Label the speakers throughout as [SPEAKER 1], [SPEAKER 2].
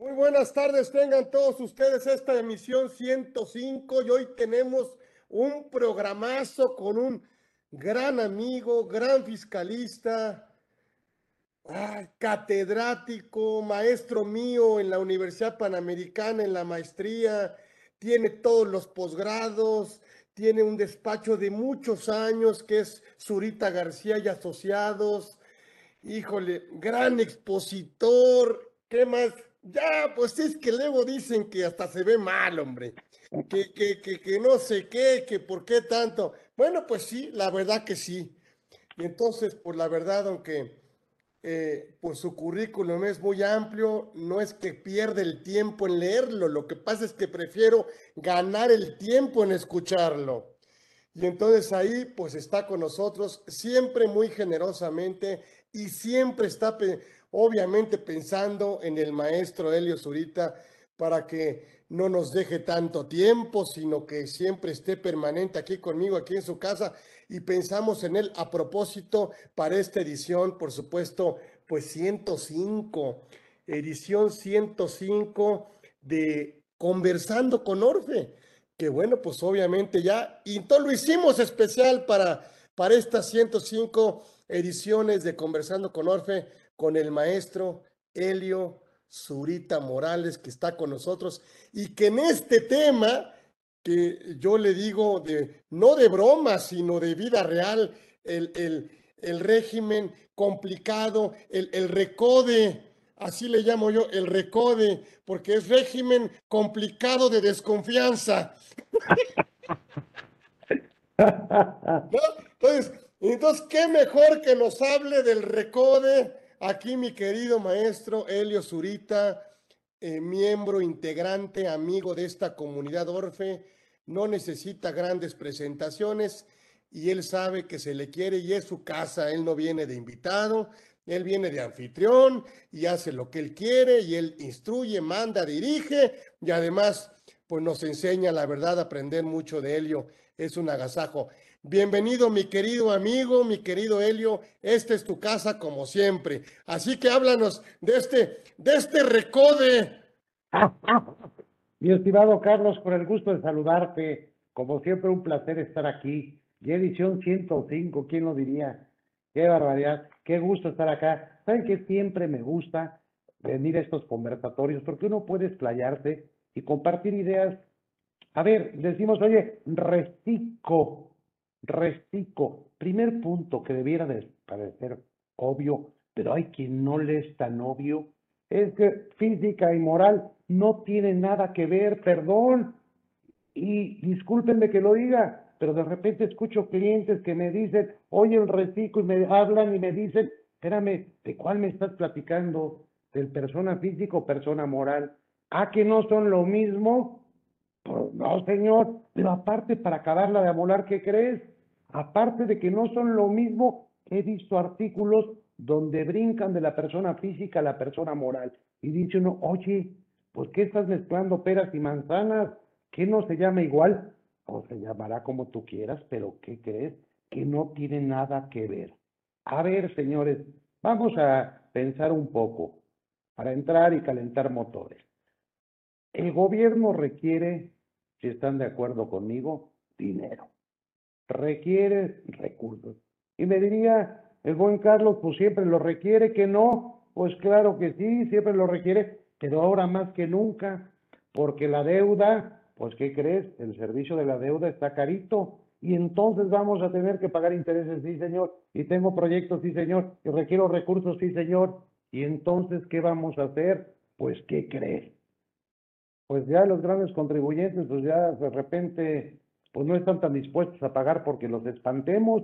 [SPEAKER 1] Muy buenas tardes, tengan todos ustedes esta emisión 105 y hoy tenemos un programazo con un gran amigo, gran fiscalista, catedrático, maestro mío en la Universidad Panamericana, en la maestría, tiene todos los posgrados, tiene un despacho de muchos años que es Zurita García y Asociados. Híjole, gran expositor, ¿qué más? Ya, pues es que luego dicen que hasta se ve mal, hombre. Que, que, que, que no sé qué, que por qué tanto. Bueno, pues sí, la verdad que sí. Y entonces, pues la verdad, aunque eh, pues su currículum es muy amplio, no es que pierda el tiempo en leerlo, lo que pasa es que prefiero ganar el tiempo en escucharlo. Y entonces ahí pues está con nosotros siempre muy generosamente y siempre está obviamente pensando en el maestro Helio Zurita para que no nos deje tanto tiempo, sino que siempre esté permanente aquí conmigo, aquí en su casa, y pensamos en él a propósito para esta edición, por supuesto, pues 105, edición 105 de Conversando con Orfe, que bueno, pues obviamente ya, y todo lo hicimos especial para, para estas 105 ediciones de Conversando con Orfe, con el maestro Helio Zurita Morales, que está con nosotros, y que en este tema, que yo le digo de, no de broma, sino de vida real, el, el, el régimen complicado, el, el recode, así le llamo yo, el recode, porque es régimen complicado de desconfianza. Entonces, entonces, ¿qué mejor que nos hable del recode? Aquí mi querido maestro Helio Zurita, eh, miembro integrante, amigo de esta comunidad Orfe, no necesita grandes presentaciones y él sabe que se le quiere y es su casa, él no viene de invitado, él viene de anfitrión y hace lo que él quiere y él instruye, manda, dirige y además pues nos enseña la verdad, aprender mucho de Helio, es un agasajo. Bienvenido mi querido amigo, mi querido Helio, esta es tu casa como siempre. Así que háblanos de este, de este recode.
[SPEAKER 2] Mi estimado Carlos, con el gusto de saludarte. Como siempre, un placer estar aquí. Y edición 105, ¿quién lo diría? Qué barbaridad, qué gusto estar acá. ¿Saben que siempre me gusta venir a estos conversatorios? Porque uno puede explayarse y compartir ideas. A ver, decimos, oye, reciclo Restico, primer punto que debiera de parecer obvio, pero hay quien no le es tan obvio, es que física y moral no tienen nada que ver, perdón, y discúlpenme que lo diga, pero de repente escucho clientes que me dicen, oye el reciclo y me hablan y me dicen, espérame, ¿de cuál me estás platicando? ¿Del persona física o persona moral? ¿Ah, que no son lo mismo? Pues no, señor, pero aparte para acabarla de amolar, ¿qué crees? Aparte de que no son lo mismo, he visto artículos donde brincan de la persona física a la persona moral. Y dice uno, oye, ¿por qué estás mezclando peras y manzanas? ¿Qué no se llama igual? O se llamará como tú quieras, pero ¿qué crees? Que no tiene nada que ver. A ver, señores, vamos a pensar un poco para entrar y calentar motores. El gobierno requiere, si están de acuerdo conmigo, dinero requiere recursos. Y me diría el buen Carlos, pues siempre lo requiere, que no, pues claro que sí, siempre lo requiere, pero ahora más que nunca, porque la deuda, pues ¿qué crees? El servicio de la deuda está carito y entonces vamos a tener que pagar intereses, sí señor, y tengo proyectos, sí señor, y requiero recursos, sí señor, y entonces ¿qué vamos a hacer? Pues ¿qué crees? Pues ya los grandes contribuyentes, pues ya de repente pues no están tan dispuestos a pagar porque los espantemos.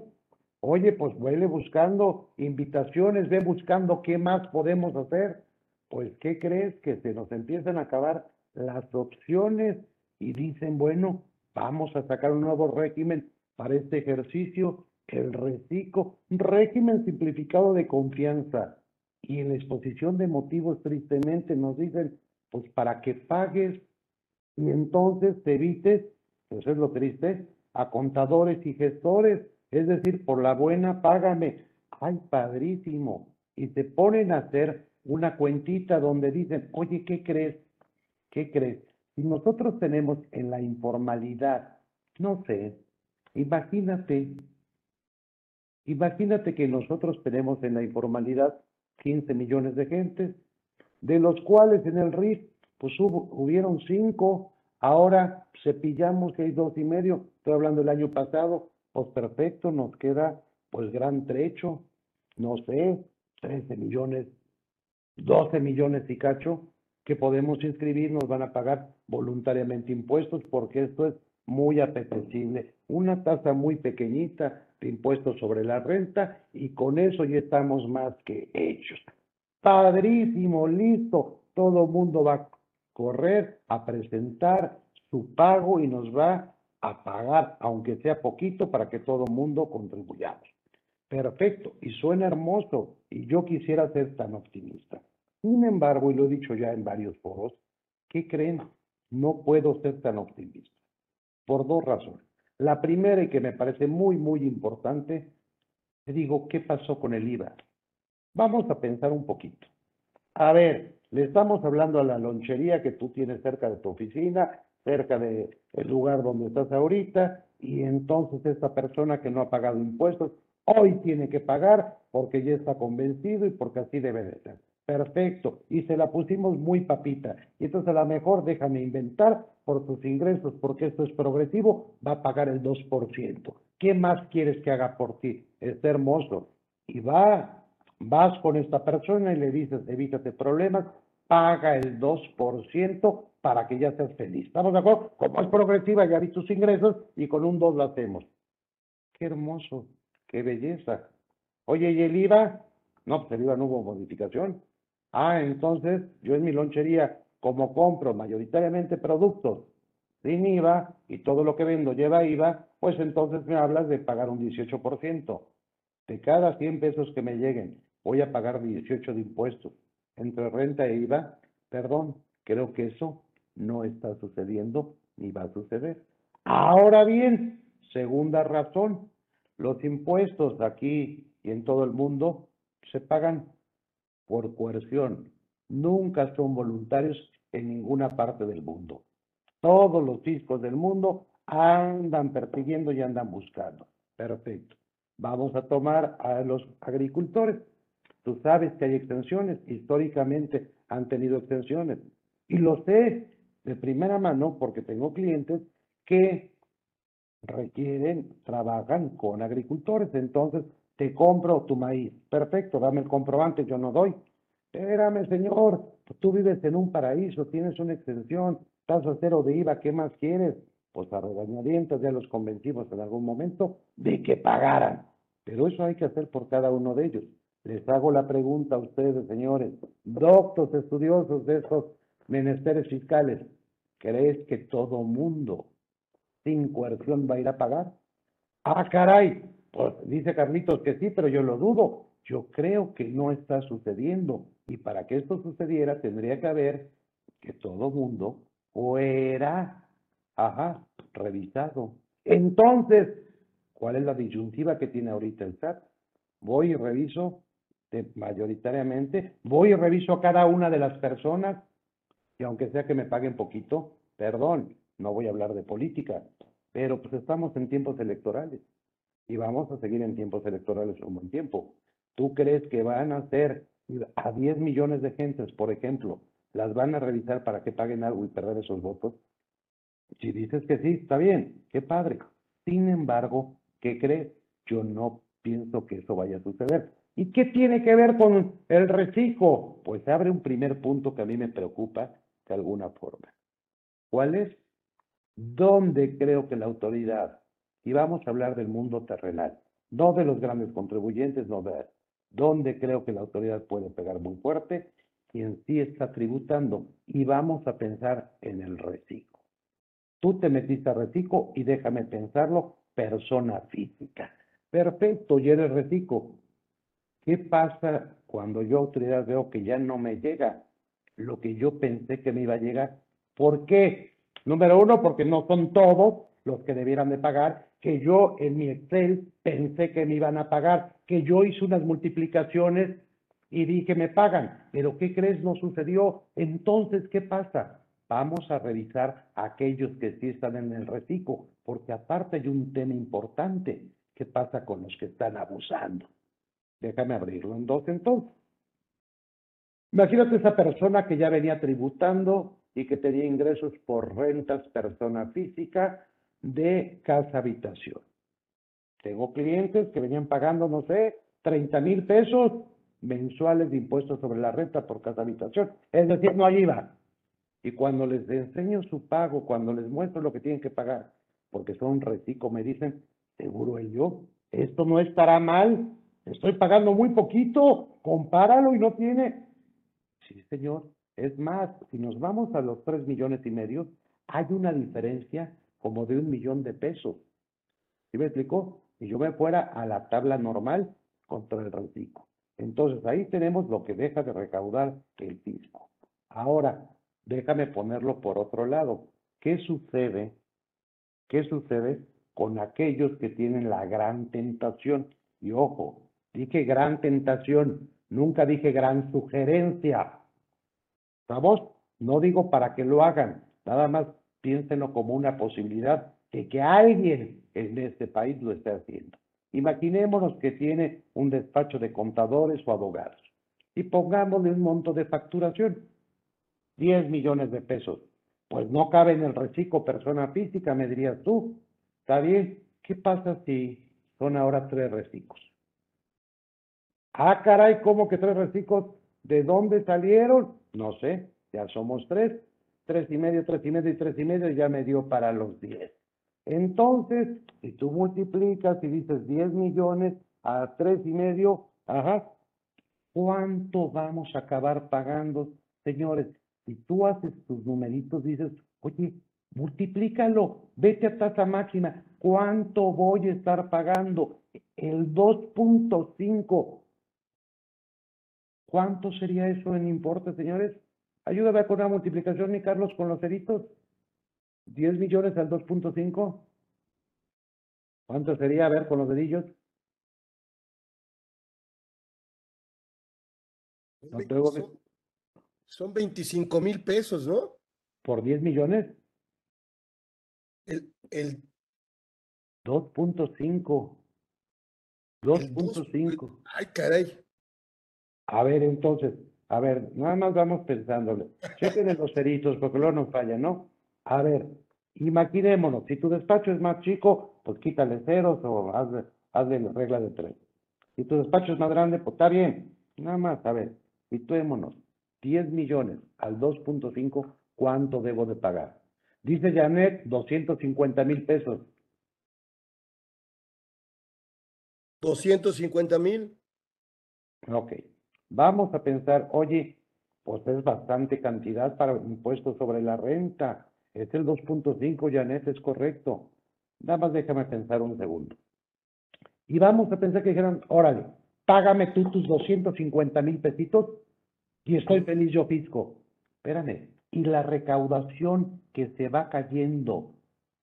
[SPEAKER 2] Oye, pues vuele buscando invitaciones, ve buscando qué más podemos hacer. Pues, ¿qué crees? Que se nos empiezan a acabar las opciones y dicen, bueno, vamos a sacar un nuevo régimen para este ejercicio, el reciclo, régimen simplificado de confianza. Y en la exposición de motivos, tristemente, nos dicen, pues para que pagues y entonces te evites eso es lo triste, a contadores y gestores, es decir, por la buena págame. Ay, padrísimo. Y se ponen a hacer una cuentita donde dicen, oye, ¿qué crees? ¿Qué crees? Si nosotros tenemos en la informalidad, no sé, imagínate, imagínate que nosotros tenemos en la informalidad 15 millones de gentes, de los cuales en el RIF, pues hubieron cinco, ahora cepillamos que hay dos y medio, estoy hablando del año pasado, pues perfecto, nos queda pues gran trecho, no sé, 13 millones, 12 millones y cacho, que podemos inscribir, nos van a pagar voluntariamente impuestos, porque esto es muy apetecible. Una tasa muy pequeñita de impuestos sobre la renta y con eso ya estamos más que hechos. Padrísimo, listo. Todo mundo va correr a presentar su pago y nos va a pagar, aunque sea poquito, para que todo mundo contribuyamos. Perfecto, y suena hermoso, y yo quisiera ser tan optimista. Sin embargo, y lo he dicho ya en varios foros, ¿qué creen? No puedo ser tan optimista, por dos razones. La primera, y que me parece muy, muy importante, te digo, ¿qué pasó con el IVA? Vamos a pensar un poquito. A ver, le estamos hablando a la lonchería que tú tienes cerca de tu oficina, cerca del lugar donde estás ahorita, y entonces esta persona que no ha pagado impuestos, hoy tiene que pagar porque ya está convencido y porque así debe de ser. Perfecto. Y se la pusimos muy papita. Y entonces a lo mejor déjame inventar por tus ingresos, porque esto es progresivo, va a pagar el 2%. ¿Qué más quieres que haga por ti? Está hermoso. Y va, vas con esta persona y le dices, evítate problemas, paga el 2% para que ya seas feliz. ¿Estamos de acuerdo? Como es progresiva, ya vi tus ingresos y con un 2 lo hacemos. Qué hermoso, qué belleza. Oye, ¿y el IVA? No, pues el IVA no hubo modificación. Ah, entonces yo en mi lonchería, como compro mayoritariamente productos sin IVA y todo lo que vendo lleva IVA, pues entonces me hablas de pagar un 18%. De cada 100 pesos que me lleguen, voy a pagar 18 de impuestos. Entre renta e IVA, perdón, creo que eso no está sucediendo ni va a suceder. Ahora bien, segunda razón, los impuestos aquí y en todo el mundo se pagan por coerción. Nunca son voluntarios en ninguna parte del mundo. Todos los fiscos del mundo andan persiguiendo y andan buscando. Perfecto. Vamos a tomar a los agricultores. Tú sabes que hay extensiones, históricamente han tenido extensiones. Y lo sé de primera mano porque tengo clientes que requieren, trabajan con agricultores. Entonces, te compro tu maíz. Perfecto, dame el comprobante, yo no doy. Espérame, señor, tú vives en un paraíso, tienes una extensión, estás a cero de IVA, ¿qué más quieres? Pues a regañadientes ya los convencimos en algún momento de que pagaran. Pero eso hay que hacer por cada uno de ellos. Les hago la pregunta a ustedes, señores, doctos estudiosos de estos menesteres fiscales. ¿Crees que todo mundo sin coerción va a ir a pagar? Ah, caray, pues dice Carlitos que sí, pero yo lo dudo. Yo creo que no está sucediendo. Y para que esto sucediera, tendría que haber que todo mundo fuera, revisado. Entonces, ¿cuál es la disyuntiva que tiene ahorita el SAT? Voy y reviso mayoritariamente, voy y reviso a cada una de las personas, y aunque sea que me paguen poquito, perdón, no voy a hablar de política, pero pues estamos en tiempos electorales y vamos a seguir en tiempos electorales un buen tiempo. ¿Tú crees que van a hacer a 10 millones de gentes, por ejemplo, las van a revisar para que paguen algo y perder esos votos? Si dices que sí, está bien, qué padre. Sin embargo, ¿qué crees? Yo no pienso que eso vaya a suceder. ¿Y qué tiene que ver con el reciclo? Pues abre un primer punto que a mí me preocupa de alguna forma. ¿Cuál es? ¿Dónde creo que la autoridad y vamos a hablar del mundo terrenal, no de los grandes contribuyentes, no de dónde creo que la autoridad puede pegar muy fuerte, quien sí está tributando, y vamos a pensar en el reciclo. Tú te metiste a reciclo y déjame pensarlo, persona física. Perfecto, y eres reciclo. ¿Qué pasa cuando yo autoridad veo que ya no me llega lo que yo pensé que me iba a llegar? ¿Por qué? Número uno, porque no son todos los que debieran de pagar que yo en mi Excel pensé que me iban a pagar, que yo hice unas multiplicaciones y di que me pagan, pero ¿qué crees? No sucedió. Entonces, ¿qué pasa? Vamos a revisar aquellos que sí están en el reciclo, porque aparte hay un tema importante. ¿Qué pasa con los que están abusando? Déjame abrirlo en dos entonces. Imagínate esa persona que ya venía tributando y que tenía ingresos por rentas persona física de casa habitación. Tengo clientes que venían pagando, no sé, 30 mil pesos mensuales de impuestos sobre la renta por casa habitación. Es decir, no hay IVA. Y cuando les enseño su pago, cuando les muestro lo que tienen que pagar, porque son reciclo, me dicen, seguro yo, esto no estará mal, estoy pagando muy poquito, compáralo y no tiene. Sí, señor, es más, si nos vamos a los tres millones y medio, hay una diferencia como de un millón de pesos. ¿Sí me explicó? Si yo me fuera a la tabla normal contra el reciclo. Entonces ahí tenemos lo que deja de recaudar el fisco. Ahora, déjame ponerlo por otro lado. ¿Qué sucede? ¿Qué sucede con aquellos que tienen la gran tentación? Y ojo, dije gran tentación, nunca dije gran sugerencia. ¿Estamos? No digo para que lo hagan, nada más piénsenlo como una posibilidad de que alguien en este país lo esté haciendo. Imaginémonos que tiene un despacho de contadores o abogados y pongámosle un monto de facturación, 10 millones de pesos. Pues no cabe en el reciclo persona física, me dirías tú. ¿Está bien? ¿Qué pasa si son ahora tres reciclos? Ah, caray, ¿cómo que tres reciclos? ¿De dónde salieron? No sé, ya somos tres. Tres y medio, tres y medio y tres y medio ya me dio para los diez. Entonces, si tú multiplicas y dices 10 millones a tres y medio, ajá, ¿cuánto vamos a acabar pagando? Señores, si tú haces tus numeritos, dices, oye, multiplícalo, vete a tasa máxima, ¿cuánto voy a estar pagando? El 2.5. ¿Cuánto sería eso en importe, señores? Ayúdame con la multiplicación, mi Carlos, con los ceritos. 10 millones al 2.5. ¿Cuánto sería? A ver, con los dedillos.
[SPEAKER 1] son, son 25 mil pesos, ¿no?
[SPEAKER 2] ¿Por 10 millones?
[SPEAKER 1] El, el
[SPEAKER 2] 2.5. 2.5.
[SPEAKER 1] Ay, caray.
[SPEAKER 2] A ver, entonces, a ver, nada más vamos pensándole. Chequen los ceritos, porque luego nos falla, ¿no? A ver, imaginémonos, si tu despacho es más chico, pues quítale ceros o hazle, hazle la regla de tres. Si tu despacho es más grande, pues está bien. Nada más, a ver, situémonos. 10 millones al 2.5, ¿cuánto debo de pagar? Dice Janet, 250 mil pesos.
[SPEAKER 1] 250 mil.
[SPEAKER 2] Ok. Vamos a pensar, oye, pues es bastante cantidad para impuestos sobre la renta. Es el 2.5, Janet, es correcto. Nada más déjame pensar un segundo. Y vamos a pensar que dijeran, órale, págame tú tus 250 mil pesitos y estoy feliz yo fisco. Espérame, y la recaudación que se va cayendo.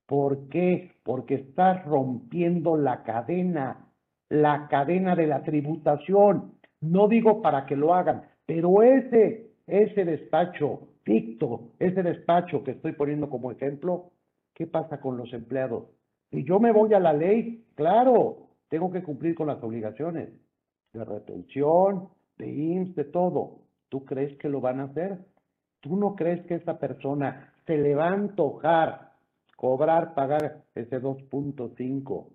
[SPEAKER 2] ¿Por qué? Porque estás rompiendo la cadena, la cadena de la tributación. No digo para que lo hagan, pero ese, ese despacho ficto, ese despacho que estoy poniendo como ejemplo, ¿qué pasa con los empleados? Si yo me voy a la ley, claro, tengo que cumplir con las obligaciones de retención, de IMSS, de todo. ¿Tú crees que lo van a hacer? ¿Tú no crees que esa persona se le va a antojar cobrar, pagar ese 2.5,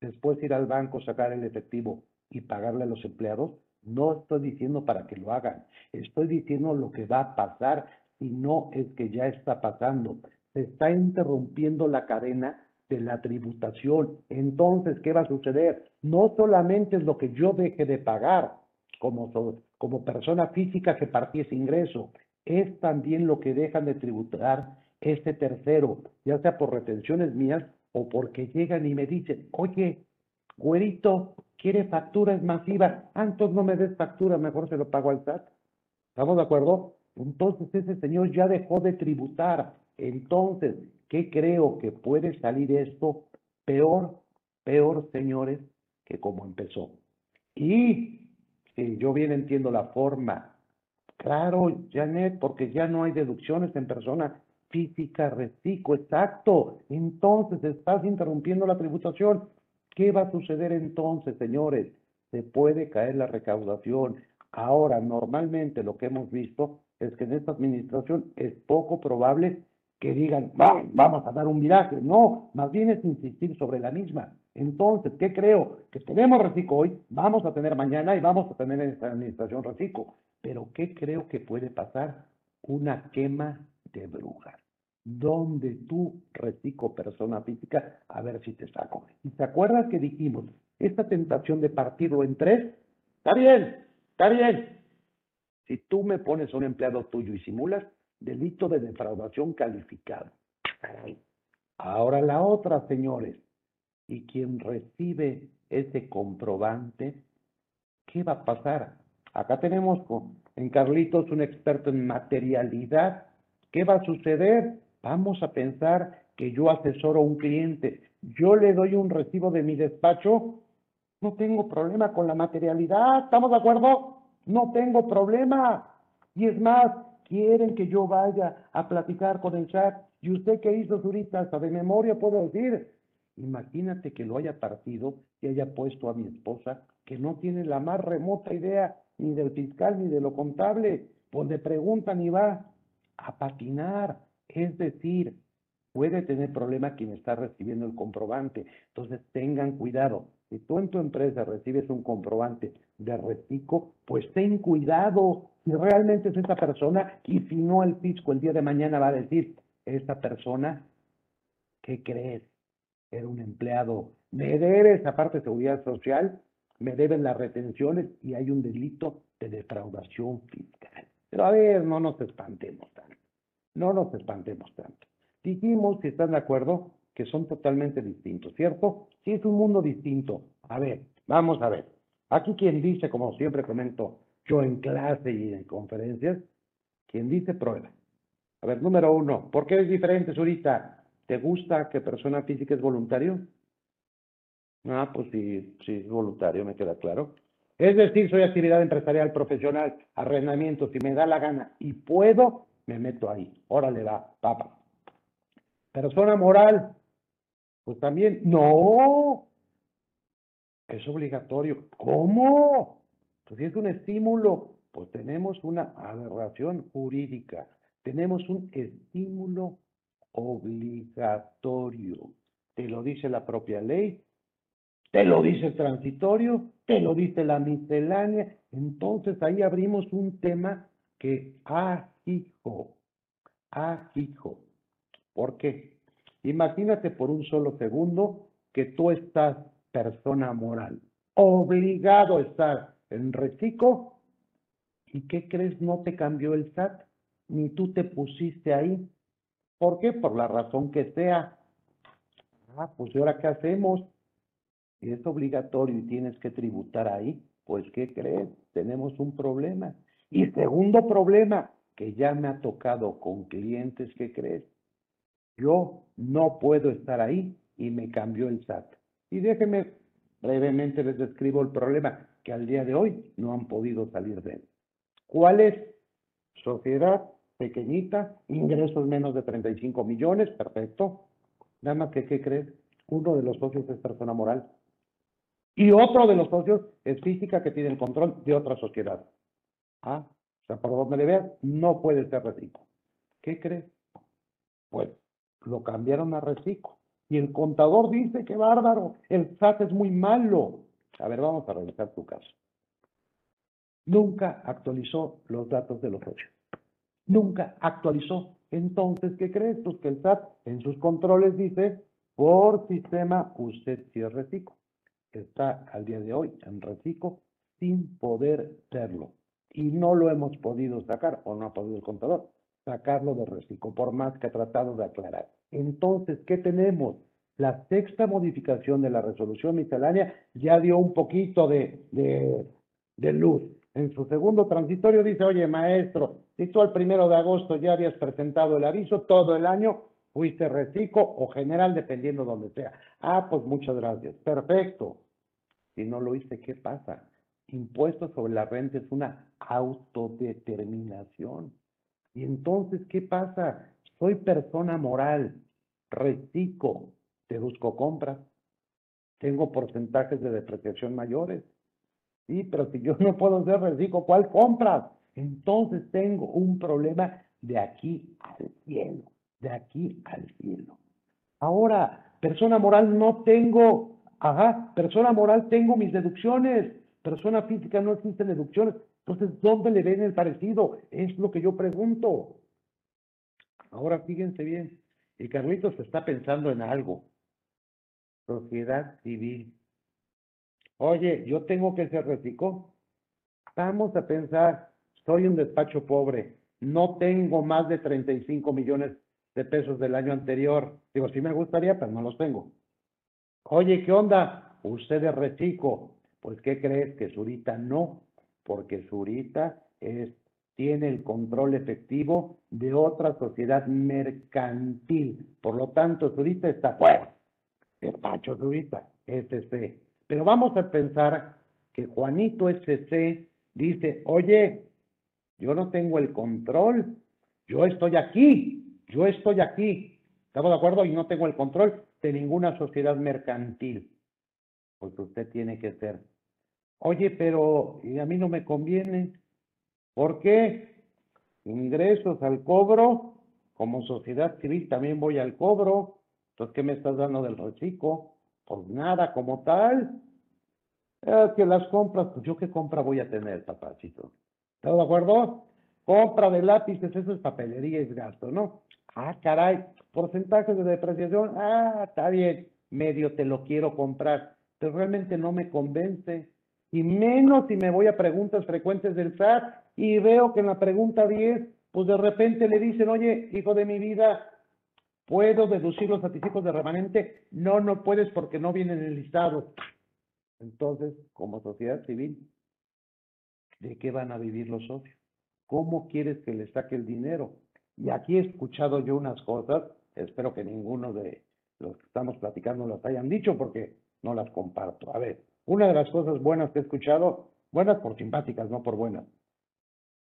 [SPEAKER 2] después ir al banco, sacar el efectivo y pagarle a los empleados? No estoy diciendo para que lo hagan, estoy diciendo lo que va a pasar y no es que ya está pasando. Se está interrumpiendo la cadena de la tributación. Entonces, ¿qué va a suceder? No solamente es lo que yo deje de pagar como, como persona física que partí ese ingreso, es también lo que dejan de tributar este tercero, ya sea por retenciones mías o porque llegan y me dicen, oye, güerito, quiere facturas masivas, antes no me des factura, mejor se lo pago al SAT. ¿Estamos de acuerdo? Entonces ese señor ya dejó de tributar. Entonces, ¿qué creo que puede salir esto? Peor, peor, señores, que como empezó. Y Sí, yo bien entiendo la forma. Claro, Janet, porque ya no hay deducciones en persona física, reciclo, exacto. Entonces estás interrumpiendo la tributación. ¿Qué va a suceder entonces, señores? Se puede caer la recaudación. Ahora, normalmente lo que hemos visto es que en esta administración es poco probable que digan, vamos a dar un viraje. No, más bien es insistir sobre la misma. Entonces, ¿qué creo? Que tenemos reciclo hoy, vamos a tener mañana y vamos a tener en esta administración reciclo. Pero ¿qué creo que puede pasar? Una quema de brujas. Donde tú reciclo persona física, a ver si te saco. ¿Y se acuerdan que dijimos, esta tentación de partirlo en tres? Está bien, está bien. Si tú me pones un empleado tuyo y simulas, delito de defraudación calificado. Ahora la otra, señores. Y quien recibe ese comprobante, ¿qué va a pasar? Acá tenemos en Carlitos un experto en materialidad. ¿Qué va a suceder? Vamos a pensar que yo asesoro a un cliente. Yo le doy un recibo de mi despacho. No tengo problema con la materialidad. ¿Estamos de acuerdo? No tengo problema. Y es más, quieren que yo vaya a platicar con el chat. ¿Y usted qué hizo, Zurita? Hasta de memoria puedo decir. Imagínate que lo haya partido y haya puesto a mi esposa, que no tiene la más remota idea ni del fiscal ni de lo contable, pues le preguntan y va a patinar. Es decir, puede tener problema quien está recibiendo el comprobante. Entonces tengan cuidado. Si tú en tu empresa recibes un comprobante de reciclo, pues ten cuidado si realmente es esta persona y si no el fisco el día de mañana va a decir, esta persona, ¿qué crees? Era un empleado, me debes aparte de seguridad social, me deben las retenciones y hay un delito de defraudación fiscal. Pero a ver, no nos espantemos no nos espantemos tanto. Dijimos, si están de acuerdo, que son totalmente distintos, ¿cierto? Sí, es un mundo distinto. A ver, vamos a ver. Aquí quien dice, como siempre comento, yo en clase y en conferencias, quien dice prueba. A ver, número uno, ¿por qué es diferente, Zurita? ¿Te gusta que persona física es voluntario? Ah, pues sí, sí es voluntario, me queda claro. Es decir, soy actividad empresarial profesional, arrendamiento, si me da la gana y puedo, me meto ahí. Órale, va, papa. Persona moral, pues también, no, es obligatorio. ¿Cómo? Pues si es un estímulo, pues tenemos una aberración jurídica, tenemos un estímulo obligatorio. Te lo dice la propia ley, te lo dice el transitorio, te lo dice la miscelánea. Entonces ahí abrimos un tema que, ah, hijo, ah, hijo. ¿Por qué? Imagínate por un solo segundo que tú estás persona moral, obligado a estar en reciclo, ¿y qué crees? No te cambió el SAT, ni tú te pusiste ahí. ¿Por qué? Por la razón que sea. Ah, pues ¿y ahora qué hacemos? Si es obligatorio y tienes que tributar ahí, pues ¿qué crees? Tenemos un problema. Y segundo problema, que ya me ha tocado con clientes, ¿qué crees? Yo no puedo estar ahí y me cambió el SAT. Y déjenme brevemente les describo el problema que al día de hoy no han podido salir de él. ¿Cuál es? Sociedad pequeñita, ingresos menos de 35 millones, perfecto. Nada más que, ¿qué crees? Uno de los socios es persona moral y otro de los socios es física que tiene el control de otra sociedad. Ah, o sea, por donde le veas, no puede ser reciclo. ¿Qué crees? Pues lo cambiaron a reciclo. Y el contador dice que bárbaro, el SAT es muy malo. A ver, vamos a revisar tu caso. Nunca actualizó los datos de los socios. Nunca actualizó. Entonces, ¿qué crees? Pues que el SAT en sus controles dice, por sistema, usted sí es reciclo. Está al día de hoy en reciclo sin poder serlo. Y no lo hemos podido sacar, o no ha podido el contador, sacarlo de reciclo, por más que ha tratado de aclarar. Entonces, ¿qué tenemos? La sexta modificación de la resolución miscelánea ya dio un poquito de, de, luz. En su segundo transitorio dice, oye, maestro, si tú al primero de agosto ya habías presentado el aviso, todo el año fuiste reciclo o general, dependiendo donde sea. Ah, pues muchas gracias. Perfecto. Si no lo hice, ¿qué pasa? Impuestos sobre la renta es una autodeterminación. Y entonces, ¿qué pasa? Soy persona moral, reciclo, busco compras, tengo porcentajes de depreciación mayores. Sí, pero si yo no puedo ser reciclo, ¿cuál compras? Entonces tengo un problema de aquí al cielo, de aquí al cielo. Ahora, persona moral no tengo, ajá, persona moral tengo mis deducciones, persona física no existen deducciones. Entonces, ¿dónde le ven el parecido? Es lo que yo pregunto. Ahora, fíjense bien, y Carlitos está pensando en algo. Sociedad civil. Oye, yo tengo que ser reciclo. Vamos a pensar, soy un despacho pobre, no tengo más de 35 millones de pesos del año anterior. Digo, sí me gustaría, pero no los tengo. Oye, ¿qué onda? Usted es reciclo. Pues, ¿qué crees? Que Zurita no, porque Zurita es, tiene el control efectivo de otra sociedad mercantil. Por lo tanto, Zurita está fuera. Despacho Zurita, SC. Pero vamos a pensar que Juanito SC dice, oye, yo no tengo el control, yo estoy aquí, yo estoy aquí. ¿Estamos de acuerdo? Y no tengo el control de ninguna sociedad mercantil. Pues usted tiene que ser. Oye, pero a mí no me conviene. ¿Por qué? Ingresos al cobro, como sociedad civil también voy al cobro. Entonces, ¿qué me estás dando del reciclo? Pues nada como tal. Es que las compras, pues yo qué compra voy a tener, papacito. ¿Estás de acuerdo? Compra de lápices, eso es papelería, es gasto, ¿no? Ah, caray, porcentajes de depreciación, ah, está bien, medio te lo quiero comprar, pero realmente no me convence. Y menos si me voy a preguntas frecuentes del SAT y veo que en la pregunta 10, pues de repente le dicen, oye, hijo de mi vida, ¿puedo deducir los anticipos de remanente? No, no puedes porque no viene en el listado. Entonces, como sociedad civil, ¿de qué van a vivir los socios? ¿Cómo quieres que les saque el dinero? Y aquí he escuchado yo unas cosas, espero que ninguno de los que estamos platicando las hayan dicho porque no las comparto. A ver, una de las cosas buenas que he escuchado, buenas por simpáticas, no por buenas.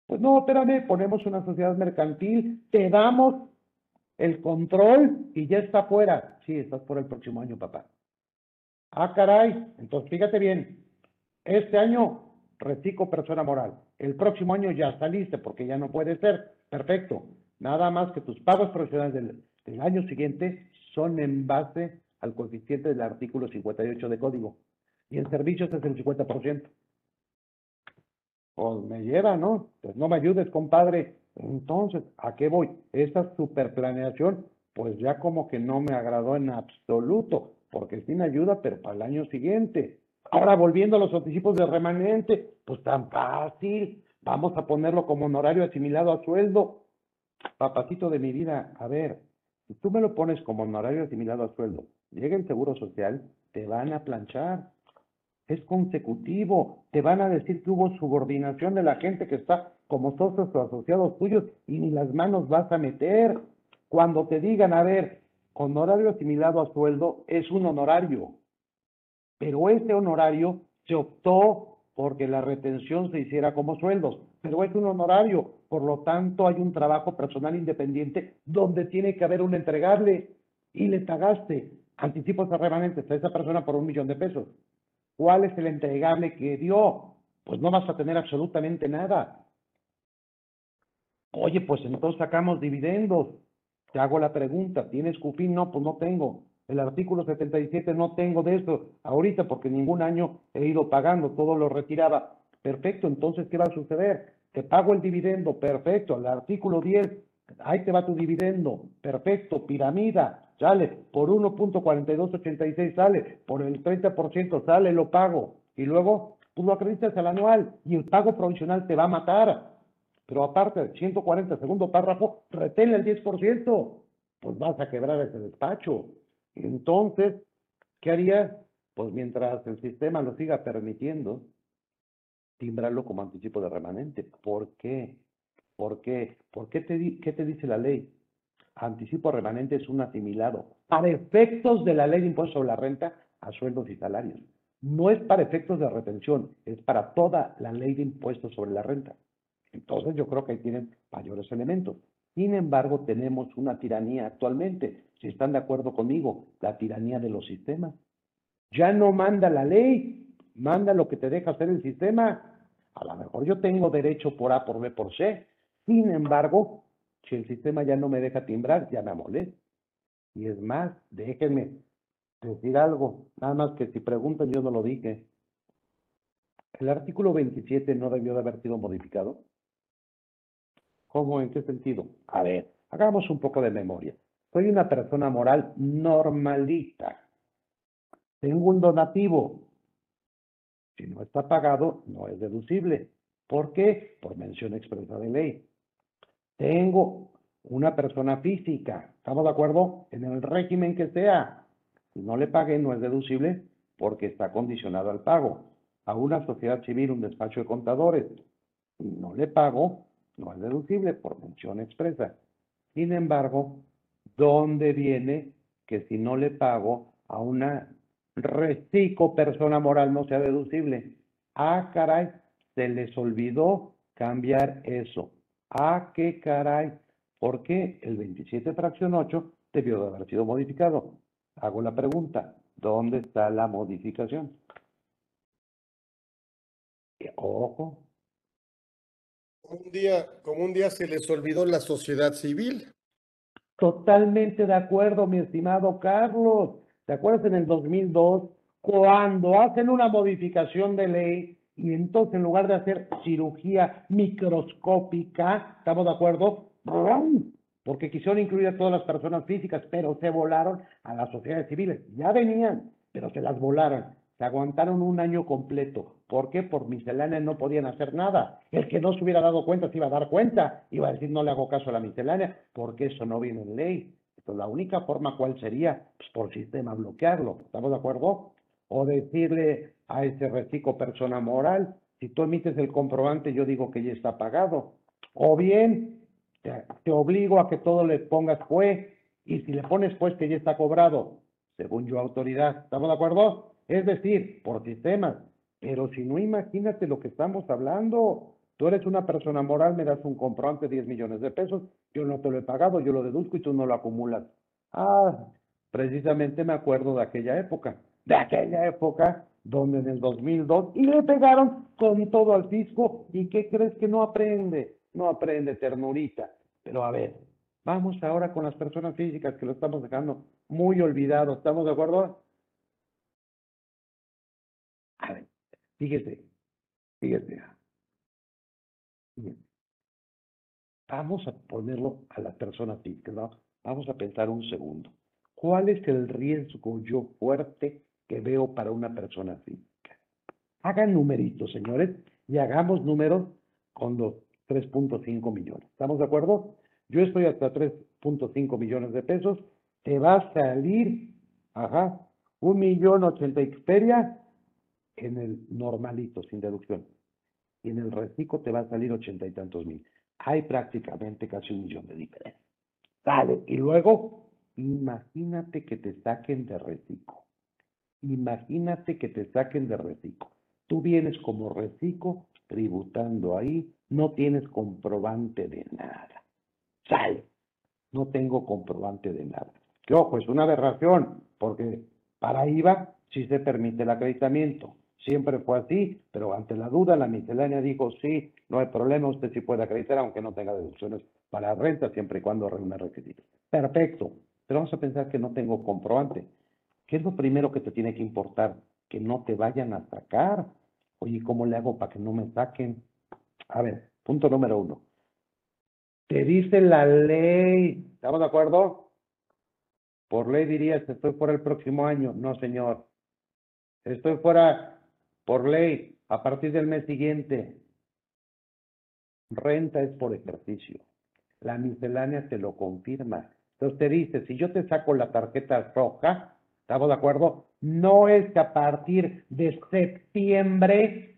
[SPEAKER 2] Pues no, espérame, ponemos una sociedad mercantil, te damos el control y ya está fuera. Sí, estás por el próximo año, papá. Ah, caray. Entonces, fíjate bien. Este año reciclo persona moral. El próximo año ya saliste porque ya no puede ser. Perfecto. Nada más que tus pagos profesionales del, del año siguiente son en base al coeficiente del artículo 58 de código. Y en servicios es el 50%. Pues me lleva, ¿no? Pues no me ayudes, compadre. Entonces, ¿a qué voy? Esa superplaneación, pues ya como que no me agradó en absoluto, porque sí me ayuda, pero para el año siguiente. Ahora, volviendo a los anticipos de remanente, pues tan fácil. Vamos a ponerlo como honorario asimilado a sueldo. Papacito de mi vida, a ver, si tú me lo pones como honorario asimilado a sueldo, llega el Seguro Social, te van a planchar. Es consecutivo. Te van a decir que hubo subordinación de la gente que está como socios o asociados tuyos y ni las manos vas a meter. Cuando te digan, a ver, honorario asimilado a sueldo es un honorario, pero ese honorario se optó porque la retención se hiciera como sueldos, pero es un honorario, por lo tanto hay un trabajo personal independiente donde tiene que haber un entregable y le pagaste anticipos a remanentes a esa persona por un millón de pesos. ¿Cuál es el entregable que dio? Pues no vas a tener absolutamente nada. Oye, pues entonces sacamos dividendos. Te hago la pregunta, ¿tienes CUFIN? No, pues no tengo. El artículo 77 no tengo de eso ahorita porque ningún año he ido pagando, todo lo retiraba. Perfecto, entonces, ¿qué va a suceder? Te pago el dividendo, perfecto. El artículo 10, ahí te va tu dividendo, perfecto. Piramida, sale por 1.4286, sale por el 30%, sale, lo pago. Y luego, tú lo acreditas al anual y el pago provisional te va a matar. Pero aparte, 140, segundo párrafo, retén el 10%, pues vas a quebrar ese despacho. Entonces, ¿qué harías? Pues mientras el sistema lo siga permitiendo, timbrarlo como anticipo de remanente. ¿Por qué? ¿Por qué? ¿Por qué te, qué te dice la ley? Anticipo remanente es un asimilado para efectos de la ley de impuesto sobre la renta a sueldos y salarios. no es para efectos de retención, es para toda la ley de impuestos sobre la renta. Entonces yo creo que ahí tienen mayores elementos. Sin embargo, tenemos una tiranía actualmente, si están de acuerdo conmigo, la tiranía de los sistemas. Ya no manda la ley, manda lo que te deja hacer el sistema. A lo mejor yo tengo derecho por A, por B, por C. Sin embargo, si el sistema ya no me deja timbrar, ya me molesta. Y es más, déjenme decir algo, nada más que si preguntan yo no lo dije. ¿El artículo 27 no debió de haber sido modificado? ¿Cómo? ¿En qué sentido? A ver, hagamos un poco de memoria. Soy una persona moral normalita. Tengo un donativo. Si no está pagado, no es deducible. ¿Por qué? Por mención expresa de ley. Tengo una persona física. ¿Estamos de acuerdo? En el régimen que sea. Si no le pagué, no es deducible porque está condicionado al pago. A una sociedad civil, un despacho de contadores. No le pago, no es deducible por mención expresa. Sin embargo, ¿dónde viene que si no le pago a una reciclo persona moral no sea deducible? Ah, caray, se les olvidó cambiar eso. Ah, qué caray, ¿por qué el 27 fracción 8 debió de haber sido modificado? Hago la pregunta, ¿dónde está la modificación? Ojo,
[SPEAKER 1] Como un día, como un día se les olvidó la sociedad civil.
[SPEAKER 2] Totalmente de acuerdo, mi estimado Carlos. ¿Te acuerdas en el 2002 cuando hacen una modificación de ley y entonces en lugar de hacer cirugía microscópica, ¿estamos de acuerdo? ¡Brum! Porque quisieron incluir a todas las personas físicas, pero se volaron a las sociedades civiles. Ya venían, pero se las volaron. Se aguantaron un año completo. ¿Por qué? Por miscelánea no podían hacer nada. El que no se hubiera dado cuenta se iba a dar cuenta. Iba a decir, no le hago caso a la miscelánea, porque eso no viene en ley. Entonces, la única forma, ¿cuál sería? Pues por sistema bloquearlo. ¿Estamos de acuerdo? O decirle a ese reciclo persona moral, si tú emites el comprobante, yo digo que ya está pagado. O bien, te, obligo a que todo le pongas fue, y si le pones pues que ya está cobrado, según yo autoridad. ¿Estamos de acuerdo? Es decir, por sistemas. Pero si no, imagínate lo que estamos hablando. Tú eres una persona moral, me das un comprobante de 10 millones de pesos, yo no te lo he pagado, yo lo deduzco y tú no lo acumulas. Ah, precisamente me acuerdo de aquella época, de aquella época donde en el 2002 y le pegaron con todo al fisco y ¿qué crees que no aprende? No aprende ternurita. Pero a ver, vamos ahora con las personas físicas que lo estamos dejando muy olvidado, ¿estamos de acuerdo? A ver, fíjese, fíjese. Vamos a ponerlo a la persona física, ¿no? Vamos a pensar un segundo. ¿Cuál es el riesgo yo fuerte que veo para una persona física? Hagan numeritos, señores, y hagamos números con los 3.5 millones. ¿Estamos de acuerdo? Yo estoy hasta 3.5 millones de pesos. Te va a salir, ajá, un millón ochenta y feria en el normalito, sin deducción y en el reciclo te va a salir ochenta y tantos mil. Hay prácticamente casi un millón de diferencia. Sale. Y luego, imagínate que te saquen de reciclo. Imagínate que te saquen de reciclo. Tú vienes como reciclo tributando ahí, no tienes comprobante de nada. Sale. No tengo comprobante de nada. Que ojo, es una aberración, porque para IVA sí se permite el acreditamiento. Siempre fue así, pero ante la duda la miscelánea dijo, sí, no hay problema, usted sí puede acreditar aunque no tenga deducciones para renta, siempre y cuando reúna requisitos. Perfecto, pero vamos a pensar que no tengo comprobante. ¿Qué es lo primero que te tiene que importar? Que no te vayan a sacar. Oye, ¿cómo le hago para que no me saquen? A ver, punto número uno. Te dice la ley, ¿estamos de acuerdo? Por ley dirías, estoy fuera el próximo año. No, señor. Estoy fuera por ley, a partir del mes siguiente, renta es por ejercicio. La miscelánea te lo confirma. Entonces te dice, si yo te saco la tarjeta roja, ¿estamos de acuerdo? No es que a partir de septiembre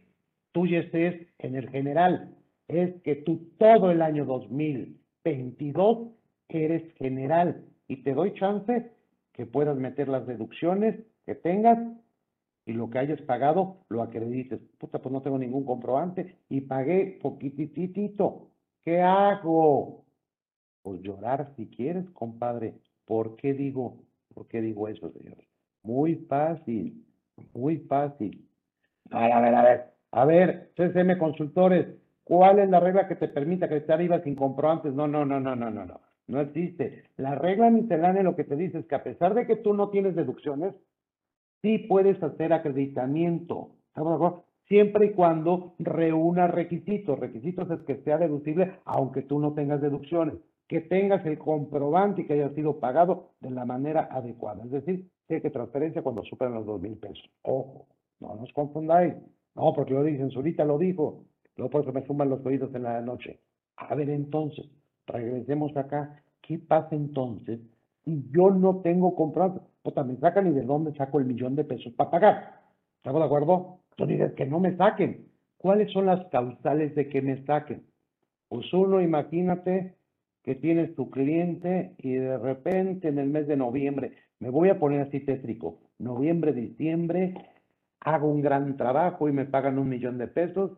[SPEAKER 2] tú ya estés en el general. Es que tú todo el año 2022 eres general y te doy chance que puedas meter las deducciones que tengas y lo que hayas pagado lo acredites. Puta, pues no tengo ningún comprobante y pagué poquititito. ¿Qué hago? Pues llorar si quieres, compadre. ¿Por qué digo, por qué digo eso, señor? Muy fácil, muy fácil. A ver, a ver, a ver. A ver, CSM Consultores, ¿cuál es la regla que te permite acreditar IVA sin comprobantes? No, no, no, no, no, no, no. No existe. La regla miscelánea lo que te dice es que a pesar de que tú no tienes deducciones, sí puedes hacer acreditamiento. ¿Estamos de acuerdo? Siempre y cuando reúna requisitos. Requisitos es que sea deducible aunque tú no tengas deducciones. Que tengas el comprobante y que haya sido pagado de la manera adecuada. Es decir, que transferencia cuando superan los dos mil pesos. Ojo, no nos confundáis. No, porque lo dicen, Zurita lo dijo. Luego por eso me suman los oídos en la noche. A ver, entonces, regresemos acá. ¿Qué pasa entonces si yo no tengo comprado? Puta, me sacan y de dónde saco el millón de pesos para pagar. ¿Estamos de acuerdo? Tú dices que no me saquen. ¿Cuáles son las causales de que me saquen? Pues uno, imagínate que tienes tu cliente y de repente en el mes de noviembre, me voy a poner así tétrico, noviembre, diciembre, hago un gran trabajo y me pagan un millón de pesos,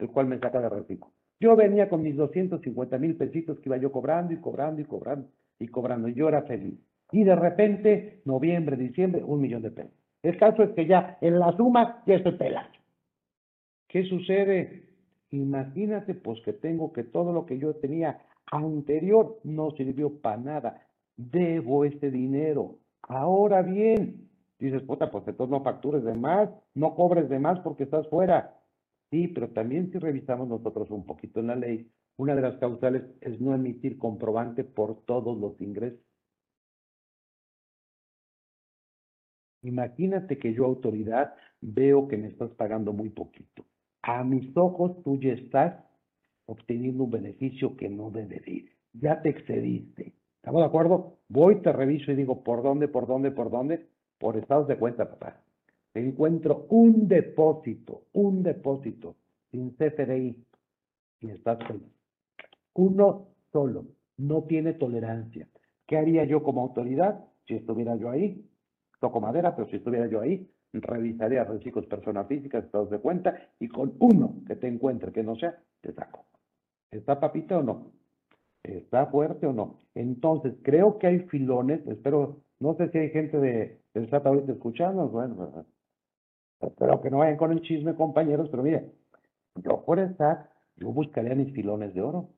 [SPEAKER 2] el cual me saca de reciclo. Yo venía con mis 250 mil pesitos que iba yo cobrando y cobrando y cobrando y cobrando. Yo era feliz. Y de repente, noviembre, diciembre, un millón de pesos. El caso es que ya en la suma ya estoy pelado. ¿Qué sucede? Imagínate pues que tengo que todo lo que yo tenía anterior no sirvió para nada. Debo este dinero. Ahora bien, dices, puta, pues entonces no factures de más, no cobres de más porque estás fuera. Sí, pero también si revisamos nosotros un poquito en la ley, una de las causales es no emitir comprobante por todos los ingresos. Imagínate que yo, autoridad, veo que me estás pagando muy poquito. A mis ojos tú ya estás obteniendo un beneficio que no debe ir. Ya te excediste. ¿Estamos de acuerdo? Voy, te reviso y digo, ¿por dónde, por dónde, por dónde? Por estados de cuenta, papá encuentro un depósito, un depósito sin CFDI y estás feliz. Uno solo, no tiene tolerancia. ¿Qué haría yo como autoridad si estuviera yo ahí? Toco madera, pero si estuviera yo ahí, revisaría reciclos personas físicas, estados de cuenta, y con uno que te encuentre que no sea, te saco. ¿Está papita o no? ¿Está fuerte o no? Entonces, creo que hay filones, espero, no sé si hay gente de, del SAT ahorita escuchando, bueno, Espero que no vayan con el chisme, compañeros, pero mire, yo por estar, yo buscaría mis filones de oro.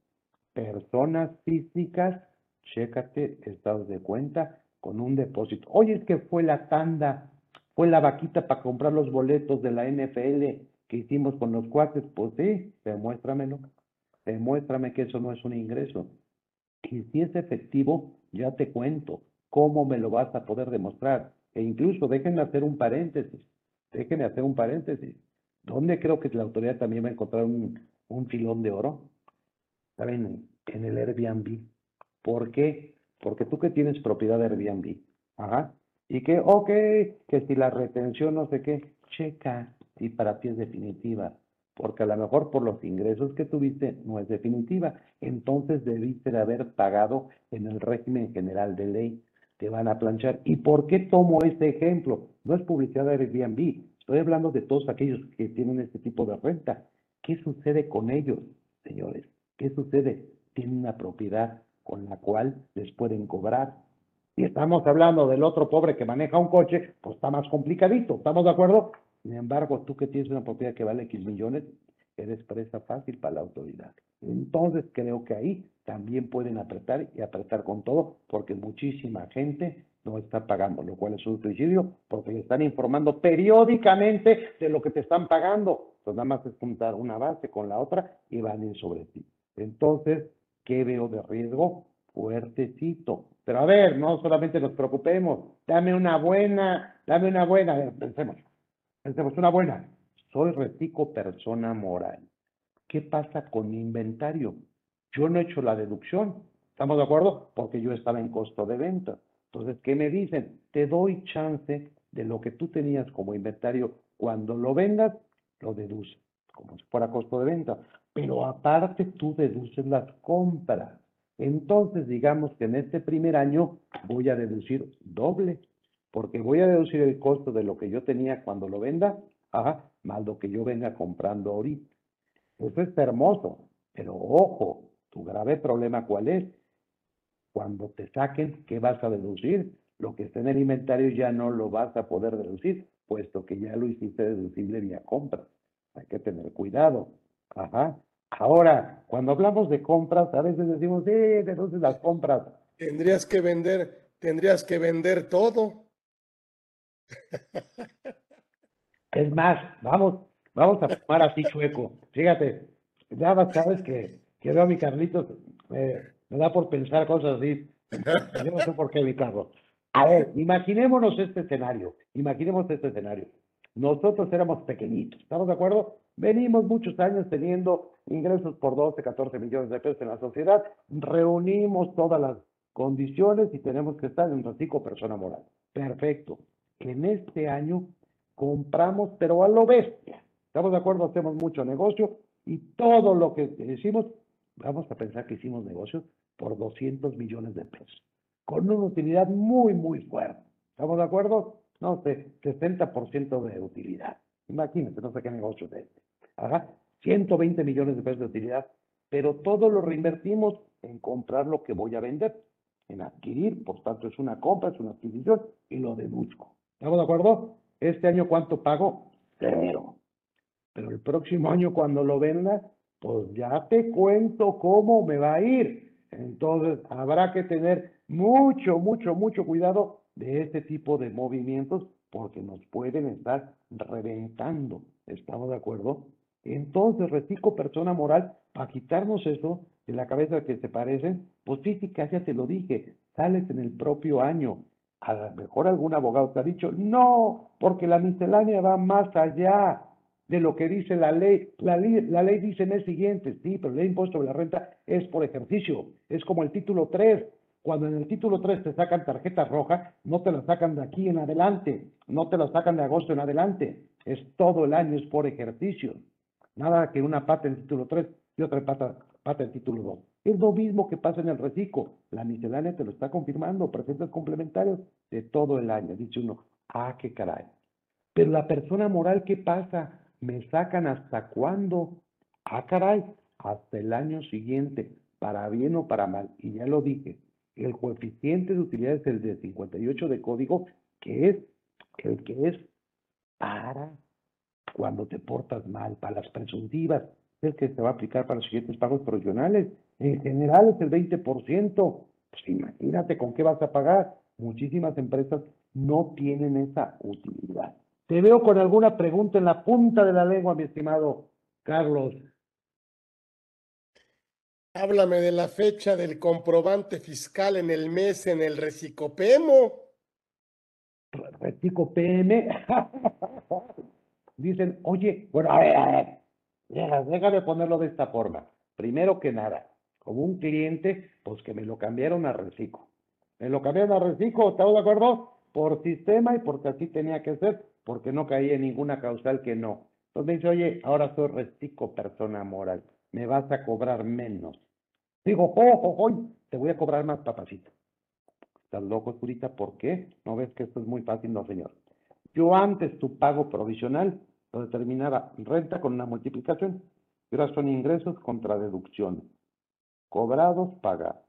[SPEAKER 2] Personas físicas, chécate estados de cuenta con un depósito. Oye, es que fue la tanda, fue la vaquita para comprar los boletos de la NFL que hicimos con los cuates. Pues sí, demuéstramelo. Demuéstrame que eso no es un ingreso. Y si es efectivo, ya te cuento cómo me lo vas a poder demostrar. E incluso déjenme hacer un paréntesis. Déjenme hacer un paréntesis. ¿Dónde creo que la autoridad también va a encontrar un, un filón de oro? ¿Saben? En el Airbnb. ¿Por qué? Porque tú que tienes propiedad de Airbnb. Ajá. Y que, ok, que si la retención no sé qué, checa si para ti es definitiva. Porque a lo mejor por los ingresos que tuviste no es definitiva. Entonces debiste de haber pagado en el régimen general de ley te van a planchar. ¿Y por qué tomo este ejemplo? No es publicidad de Airbnb, estoy hablando de todos aquellos que tienen este tipo de renta. ¿Qué sucede con ellos, señores? ¿Qué sucede? Tienen una propiedad con la cual les pueden cobrar. Si estamos hablando del otro pobre que maneja un coche, pues está más complicadito, ¿estamos de acuerdo? Sin embargo, tú que tienes una propiedad que vale X millones, eres presa fácil para la autoridad. Entonces creo que ahí también pueden apretar y apretar con todo, porque muchísima gente no está pagando, lo cual es un suicidio, porque le están informando periódicamente de lo que te están pagando. Entonces nada más es juntar una base con la otra y van ir sobre ti. Entonces, ¿qué veo de riesgo? Fuertecito. Pero a ver, no solamente nos preocupemos, dame una buena, dame una buena, a ver, pensemos, pensemos una buena. Soy retico persona moral. ¿Qué pasa con mi inventario? Yo no he hecho la deducción. ¿Estamos de acuerdo? Porque yo estaba en costo de venta. Entonces, ¿qué me dicen? Te doy chance de lo que tú tenías como inventario. Cuando lo vendas, lo deduces, como si fuera costo de venta. Pero aparte tú deduces las compras. Entonces, digamos que en este primer año voy a deducir doble. Porque voy a deducir el costo de lo que yo tenía cuando lo venda, ajá, más lo que yo venga comprando ahorita. Eso está hermoso, pero ojo, tu grave problema cuál es? Cuando te saquen, ¿qué vas a deducir? Lo que está en el inventario ya no lo vas a poder deducir, puesto que ya lo hiciste deducible vía compra. Hay que tener cuidado. Ajá. Ahora, cuando hablamos de compras, a veces decimos, sí, deduces las compras.
[SPEAKER 1] Tendrías que vender, tendrías que vender todo.
[SPEAKER 2] Es más, vamos, vamos a fumar así chueco. Fíjate, ya sabes que, que veo a mi Carlitos, me da por pensar cosas así. No sé por qué, mi Carlos. A ver, imaginémonos este escenario, imaginemos este escenario. Nosotros éramos pequeñitos, ¿estamos de acuerdo? Venimos muchos años teniendo ingresos por 12, 14 millones de pesos en la sociedad, reunimos todas las condiciones y tenemos que estar en reciclo persona moral. Perfecto. En este año compramos, pero a lo bestia. ¿Estamos de acuerdo? Hacemos mucho negocio y todo lo que hicimos, vamos a pensar que hicimos negocios por 200 millones de pesos, con una utilidad muy, muy fuerte. ¿Estamos de acuerdo? No sé, 60% de utilidad. Imagínate, no sé qué negocio es este. Ajá, 120 millones de pesos de utilidad, pero todo lo reinvertimos en comprar lo que voy a vender, en adquirir, por tanto es una compra, es una adquisición y lo deduzco. ¿Estamos de acuerdo? Este año, ¿cuánto pago? Cero. Pero el próximo año, cuando lo venda, pues ya te cuento cómo me va a ir. Entonces, habrá que tener mucho, mucho, mucho cuidado de este tipo de movimientos porque nos pueden estar reventando. ¿Estamos de acuerdo? Entonces, reciclo persona moral, para quitarnos eso de la cabeza que se parecen, pues física, ya te lo dije, sales en el propio año. A lo mejor algún abogado te ha dicho, no, porque la miscelánea va más allá de lo que dice la ley. La, ley. la ley dice en el siguiente, sí, pero el impuesto sobre la renta es por ejercicio, es como el título 3. Cuando en el título 3 te sacan tarjeta roja, no te la sacan de aquí en adelante, no te la sacan de agosto en adelante, es todo el año, es por ejercicio. Nada que una pata en título 3 y otra pata, pata en título 2. Es lo mismo que pasa en el reciclo. La miscelánea te lo está confirmando, presentes complementarios de todo el año. Dice uno, ah, qué caray. Pero la persona moral, ¿qué pasa? ¿Me sacan hasta cuándo? Ah, caray, hasta el año siguiente, para bien o para mal. Y ya lo dije, el coeficiente de utilidad es el de 58 de código, que es el que es para cuando te portas mal, para las presuntivas, es el que se va a aplicar para los siguientes pagos provisionales. En general es el 20%. Pues imagínate con qué vas a pagar. Muchísimas empresas no tienen esa utilidad. Te veo con alguna pregunta en la punta de la lengua, mi estimado Carlos.
[SPEAKER 1] Háblame de la fecha del comprobante fiscal en el mes en el Recicopemo.
[SPEAKER 2] Recicopm. Dicen, oye, bueno, a ver, a ver, déjame ponerlo de esta forma. Primero que nada, como un cliente, pues que me lo cambiaron a reciclo. Me lo cambiaron a reciclo, ¿estamos de acuerdo? Por sistema y porque así tenía que ser, porque no caía en ninguna causal que no. Entonces me dice, oye, ahora soy reciclo persona moral, me vas a cobrar menos. Digo, ojo, ojo, te voy a cobrar más, papacito. ¿Estás loco, Zurita? ¿Por qué? ¿No ves que esto es muy fácil? No, señor. Yo antes tu pago provisional lo determinaba renta con una multiplicación. Y ahora son ingresos contra deducción. Cobrados, pagados.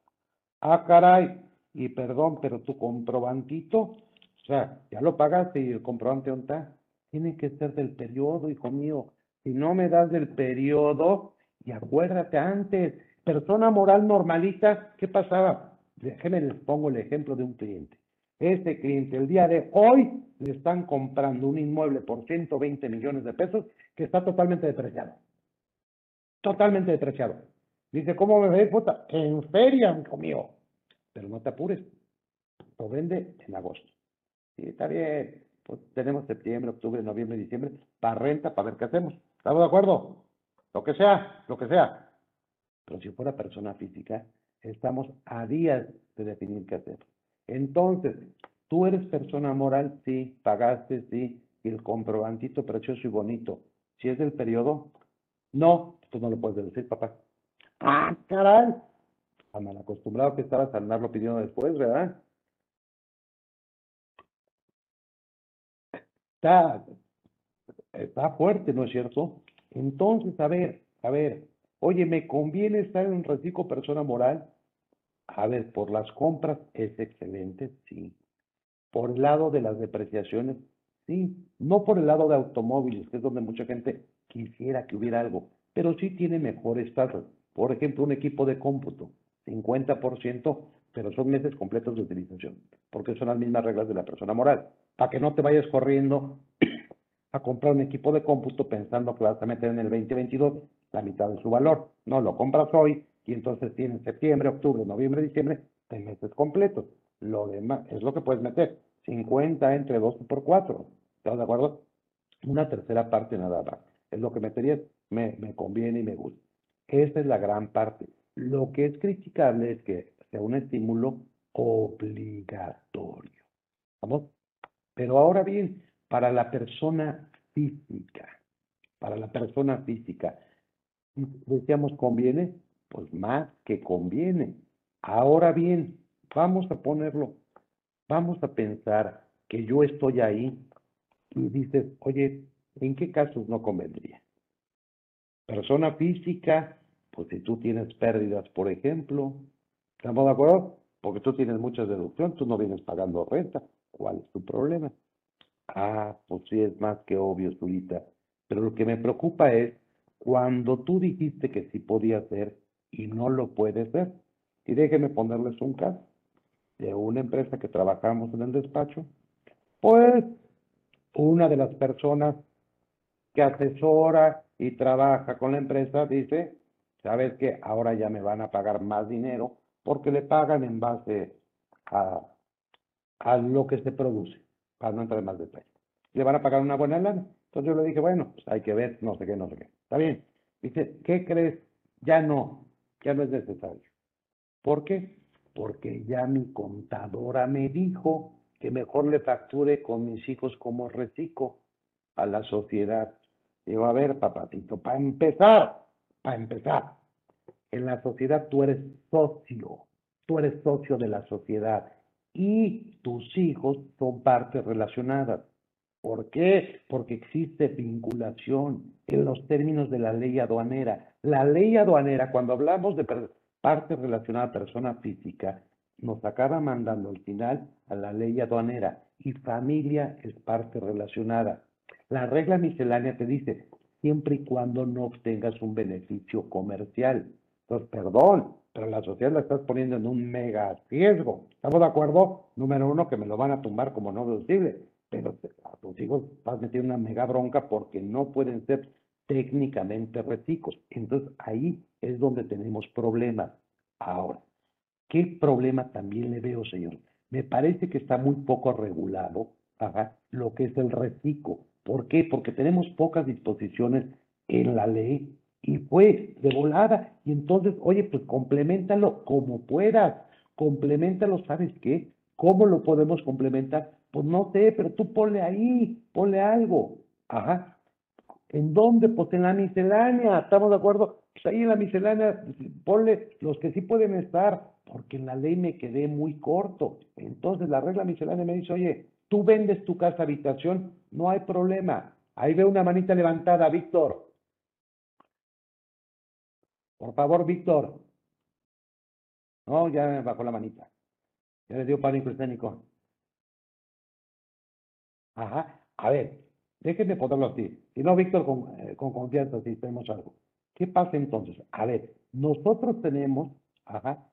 [SPEAKER 2] Ah, caray. Y perdón, pero tu comprobantito, o sea, ya lo pagaste y el comprobante ¿dónde? Tiene que ser del periodo, hijo mío. Si no me das del periodo, y acuérdate antes, persona moral normalita, ¿qué pasaba? Déjenme les pongo el ejemplo de un cliente. Este cliente el día de hoy le están comprando un inmueble por 120 millones de pesos que está totalmente depreciado. Totalmente depreciado. Dice, ¿cómo me ves, puta? En feria, hijo mío. Pero no te apures. Lo vende en agosto. Sí, está bien. Pues tenemos septiembre, octubre, noviembre, diciembre para renta, para ver qué hacemos. ¿Estamos de acuerdo? Lo que sea, lo que sea. Pero si fuera persona física, estamos a días de definir qué hacer. Entonces, tú eres persona moral, sí, pagaste, sí, y el comprobantito precioso y bonito. Si es del periodo, no, tú no lo puedes decir, papá. Ah, caray. A mal acostumbrado que estabas a andarlo pidiendo después, ¿verdad? está, está fuerte, ¿no es cierto? Entonces, a ver, a ver, oye, ¿me conviene estar en un reciclo persona moral? A ver, por las compras es excelente, sí. Por el lado de las depreciaciones, sí. No por el lado de automóviles, que es donde mucha gente quisiera que hubiera algo, pero sí tiene mejores tasas. Por ejemplo, un equipo de cómputo, 50%, pero son meses completos de utilización, porque son las mismas reglas de la persona moral. Para que no te vayas corriendo a comprar un equipo de cómputo pensando que vas a meter en el 2022 la mitad de su valor. No, lo compras hoy y entonces tienes septiembre, octubre, noviembre, diciembre, tres meses completos. Lo demás es lo que puedes meter. 50 entre 2 por 4. ¿Estás de acuerdo? Una tercera parte nada más. Es lo que meterías, me, me conviene y me gusta. Esa es la gran parte. Lo que es criticable es que sea un estímulo obligatorio. ¿Vamos? Pero ahora bien, para la persona física, para la persona física, decíamos conviene, pues más que conviene. Ahora bien, vamos a ponerlo, vamos a pensar que yo estoy ahí y dices, oye, ¿en qué casos no convendría? Persona física, pues si tú tienes pérdidas, por ejemplo, ¿estamos de acuerdo? Porque tú tienes mucha deducción, tú no vienes pagando renta, ¿cuál es tu problema? Ah, pues sí, es más que obvio, Zulita. Pero lo que me preocupa es cuando tú dijiste que sí podía hacer y no lo puedes hacer. Y déjenme ponerles un caso de una empresa que trabajamos en el despacho. Pues una de las personas que asesora y trabaja con la empresa dice, sabes que ahora ya me van a pagar más dinero porque le pagan en base a, a lo que se produce para no entrar en más detalle. Le van a pagar una buena lana. Entonces yo le dije, bueno, pues hay que ver, no sé qué, no sé qué. Está bien. Dice, ¿qué crees? Ya no, ya no es necesario. ¿Por qué? Porque ya mi contadora me dijo que mejor le facture con mis hijos como reciclo a la sociedad. Digo, a ver, papatito, para empezar, para empezar, en la sociedad tú eres socio, tú eres socio de la sociedad y tus hijos son partes relacionadas. ¿Por qué? Porque existe vinculación en los términos de la ley aduanera. La ley aduanera, cuando hablamos de parte relacionada a persona física, nos acaba mandando al final a la ley aduanera y familia es parte relacionada. La regla miscelánea te dice, siempre y cuando no obtengas un beneficio comercial. Entonces, perdón, pero la sociedad la estás poniendo en un mega riesgo. ¿Estamos de acuerdo? Número uno, que me lo van a tumbar como no deducible, pero a tus hijos vas metiendo una mega bronca porque no pueden ser técnicamente reciclos. Entonces, ahí es donde tenemos problemas. Ahora, ¿qué problema también le veo, señor? Me parece que está muy poco regulado lo que es el reciclo. ¿Por qué? Porque tenemos pocas disposiciones en la ley y fue de volada. Y entonces, oye, pues complementalo como puedas, complementalo, ¿sabes qué? ¿Cómo lo podemos complementar? Pues no sé, pero tú ponle ahí, ponle algo. Ajá. ¿En dónde? Pues en la miscelánea, ¿estamos de acuerdo? Pues ahí en la miscelánea, ponle los que sí pueden estar, porque en la ley me quedé muy corto. Entonces la regla miscelánea me dice, oye, tú vendes tu casa habitación, no hay problema. Ahí veo una manita levantada, Víctor. Por favor, Víctor. No, ya bajó la manita. Ya le dio pánico escénico. Ajá. A ver, déjenme ponerlo así. Si no, Víctor, con, eh, con confianza, si tenemos algo. ¿Qué pasa entonces? A ver, nosotros tenemos, ajá,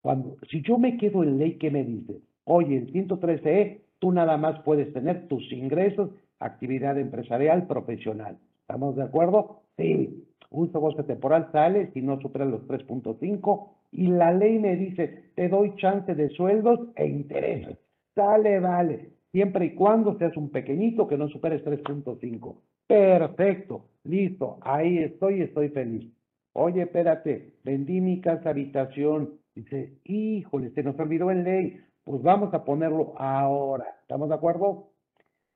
[SPEAKER 2] cuando, si yo me quedo en ley, ¿qué me dice? Oye, en 113E, tú nada más puedes tener tus ingresos, actividad empresarial, profesional. ¿Estamos de acuerdo? Sí un sogoce temporal sale si no supera los 3.5 y la ley me dice, te doy chance de sueldos e intereses. Sale, vale, siempre y cuando seas un pequeñito que no superes 3.5. Perfecto, listo, ahí estoy, estoy feliz. Oye, espérate, vendí mi casa habitación. Dice, híjole, se nos olvidó en ley. Pues vamos a ponerlo ahora. ¿Estamos de acuerdo?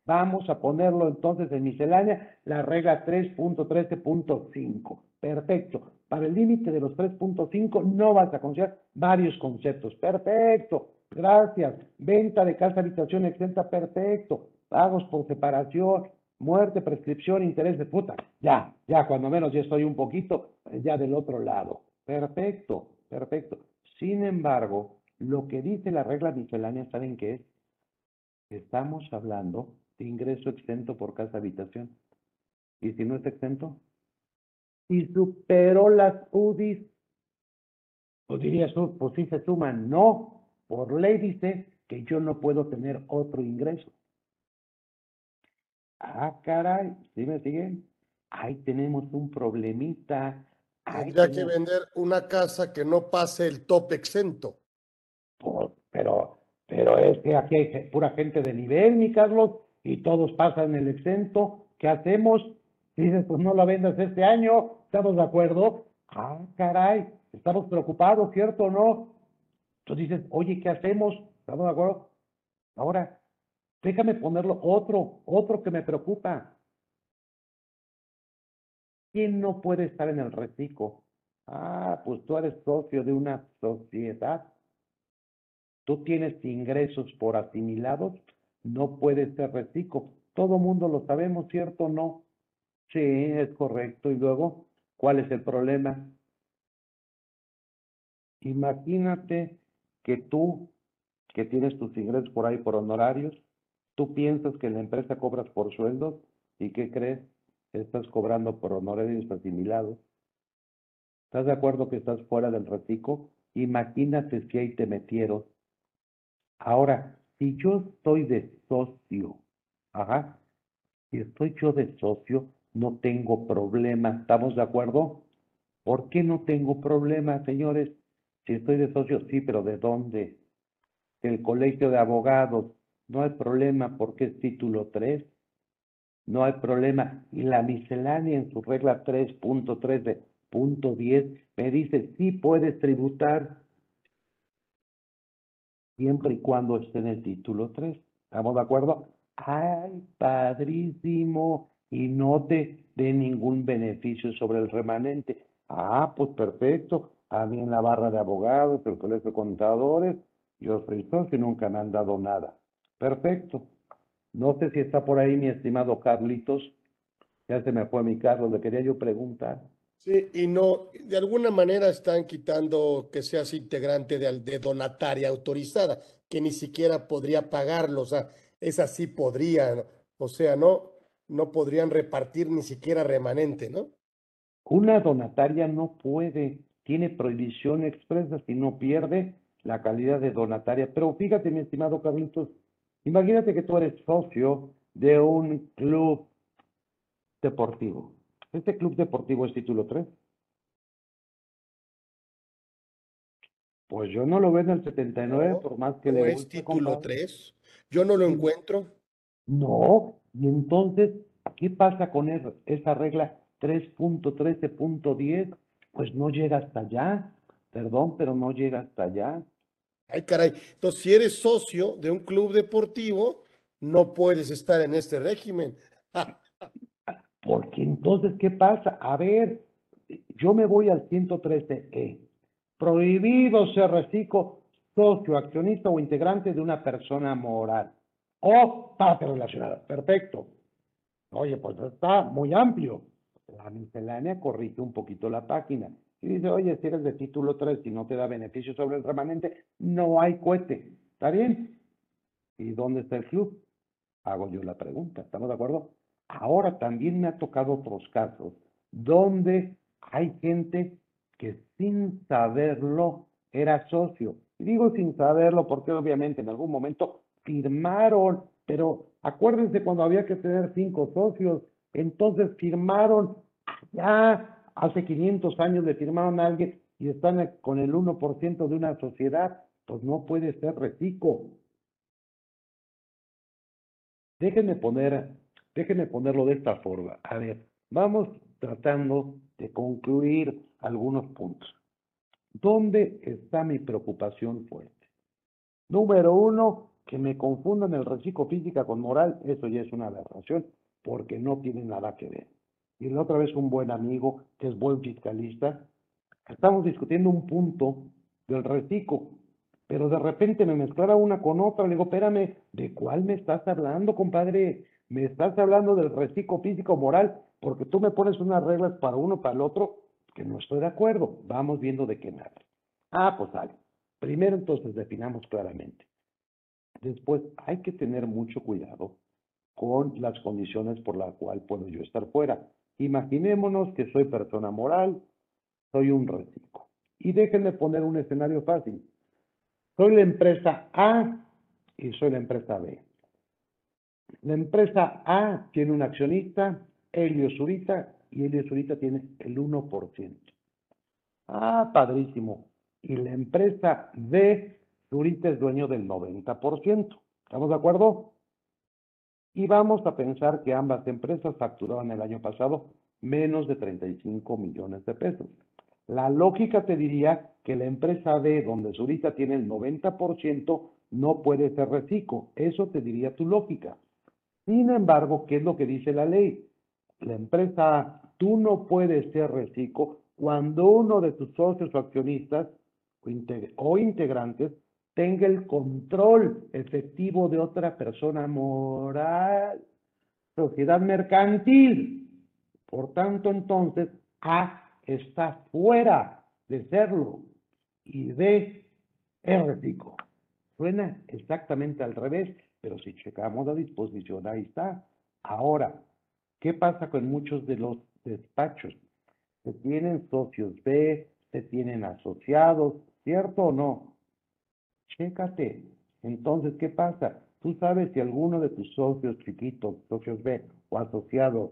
[SPEAKER 2] Vamos a ponerlo entonces en miscelánea, la regla 3.13.5. Perfecto. Para el límite de los 3.5 no vas a considerar varios conceptos. Perfecto. Gracias. Venta de casa habitación exenta. Perfecto. pagos por separación, muerte, prescripción, interés de puta. Ya, ya, cuando menos ya estoy un poquito eh, ya del otro lado. Perfecto, perfecto. Sin embargo, lo que dice la regla miscelánea, ¿saben qué es? Estamos hablando de ingreso exento por casa habitación. ¿Y si no es exento? Si superó las UDIs, pues diría, pues sí se suman. No, por ley dice que yo no puedo tener otro ingreso. Ah, caray, ¿sí me siguen? Ahí tenemos un problemita.
[SPEAKER 1] Tendría que vender una casa que no pase el top exento.
[SPEAKER 2] pero, pero es que aquí hay pura gente de nivel, mi Carlos, y todos pasan el exento. ¿Qué hacemos? Dices, pues no la vendas este año, ¿estamos de acuerdo? Ah, caray, estamos preocupados, ¿cierto o no? Entonces dices, oye, ¿qué hacemos? ¿Estamos de acuerdo? Ahora, déjame ponerlo otro, otro que me preocupa. ¿Quién no puede estar en el reciclo? Ah, pues tú eres socio de una sociedad. Tú tienes ingresos por asimilados, no puedes ser reciclo. Todo mundo lo sabemos, ¿cierto o no? Sí, es correcto. Y luego, ¿cuál es el problema? Imagínate que tú, que tienes tus ingresos por ahí por honorarios, tú piensas que la empresa cobras por sueldos y ¿qué crees? Estás cobrando por honorarios asimilados. ¿Estás de acuerdo que estás fuera del reciclo? Imagínate si ahí te metieron. Ahora, si yo estoy de socio, ajá, si estoy yo de socio, no tengo problema. ¿Estamos de acuerdo? ¿Por qué no tengo problema, señores? Si estoy de socio, sí, pero ¿de dónde? El colegio de abogados, no hay problema porque es título 3. No hay problema. Y la miscelánea en su regla 3.3 de punto 10 me dice, sí puedes tributar siempre y cuando esté en el título 3. ¿Estamos de acuerdo? ¡Ay, padrísimo! Y no te dé ningún beneficio sobre el remanente. Ah, pues perfecto a mí en la barra de abogados, el colegio de contadores, yo soy socio y nunca me han dado nada. Perfecto. No sé si está por ahí mi estimado Carlitos. Ya se me fue mi Carlos, le quería yo preguntar.
[SPEAKER 1] Sí, y no, de alguna manera están quitando que seas integrante de, de donataria autorizada, que ni siquiera podría pagarlo, o sea, esa sí podría, o sea, no, no podrían repartir ni siquiera remanente, ¿no?
[SPEAKER 2] Una donataria no puede, tiene prohibición expresa si no pierde la calidad de donataria. Pero fíjate, mi estimado Carlitos, imagínate que tú eres socio de un club deportivo. ¿Este club deportivo es título 3? Pues yo no lo veo en el 79, por más que le
[SPEAKER 1] es título 3? Yo no lo encuentro.
[SPEAKER 2] No, y entonces, ¿qué pasa con esa regla 3.13.10? Pues no llega hasta allá. Perdón, pero no llega hasta allá.
[SPEAKER 1] Ay, caray. Entonces, si eres socio de un club deportivo, no puedes estar en este régimen.
[SPEAKER 2] Porque entonces, ¿qué pasa? A ver, yo me voy al 113E. Prohibido ser reciclo, socio, accionista o integrante de una persona moral o parte relacionada. Perfecto. Oye, pues está muy amplio. La miscelánea corrige un poquito la página y dice, oye, si eres de título 3 y no te da beneficio sobre el remanente, no hay cohete. ¿Está bien? ¿Y dónde está el club? Hago yo la pregunta, ¿estamos de acuerdo? Ahora también me ha tocado otros casos donde hay gente que sin saberlo era socio. Y digo sin saberlo porque obviamente en algún momento firmaron, pero acuérdense cuando había que tener cinco socios entonces firmaron, ya hace 500 años le firmaron a alguien y están con el 1% de una sociedad, pues no puede ser reciclo. Déjenme poner, déjenme ponerlo de esta forma. A ver, vamos tratando de concluir algunos puntos. ¿Dónde está mi preocupación fuerte? Número uno, que me confundan el reciclo física con moral, eso ya es una aberración porque no tiene nada que ver. Y la otra vez un buen amigo, que es buen fiscalista, estamos discutiendo un punto del reciclo. pero de repente me mezclara una con otra. Le digo, espérame, ¿de cuál me estás hablando, compadre? Me estás hablando del reciclo físico moral, porque tú me pones unas reglas para uno, para el otro, que no estoy de acuerdo. Vamos viendo de qué hablas. Ah, pues sale. Primero entonces definamos claramente. Después hay que tener mucho cuidado con las condiciones por las cuales puedo yo estar fuera. Imaginémonos que soy persona moral, soy un reciclo. Y déjenme poner un escenario fácil. Soy la empresa A y soy la empresa B. La empresa A tiene un accionista, Helio Zurita, y Helio Zurita tiene el 1%. Ah, padrísimo. Y la empresa B, Zurita es dueño del 90%. ¿Estamos de acuerdo? Y vamos a pensar que ambas empresas facturaban el año pasado menos de 35 millones de pesos. La lógica te diría que la empresa B, donde Zurita tiene el 90%, no puede ser reciclo. Eso te diría tu lógica. Sin embargo, ¿qué es lo que dice la ley? La empresa A, tú no puedes ser reciclo cuando uno de tus socios o accionistas o integrantes tenga el control efectivo de otra persona moral, sociedad mercantil. Por tanto, entonces, A está fuera de serlo y B reciclo. Suena exactamente al revés, pero si checamos la disposición, ahí está. Ahora, ¿qué pasa con muchos de los despachos? Se tienen socios B, se tienen asociados, ¿cierto o no? Chécate. Entonces, ¿qué pasa? Tú sabes si alguno de tus socios chiquitos, socios B o asociados,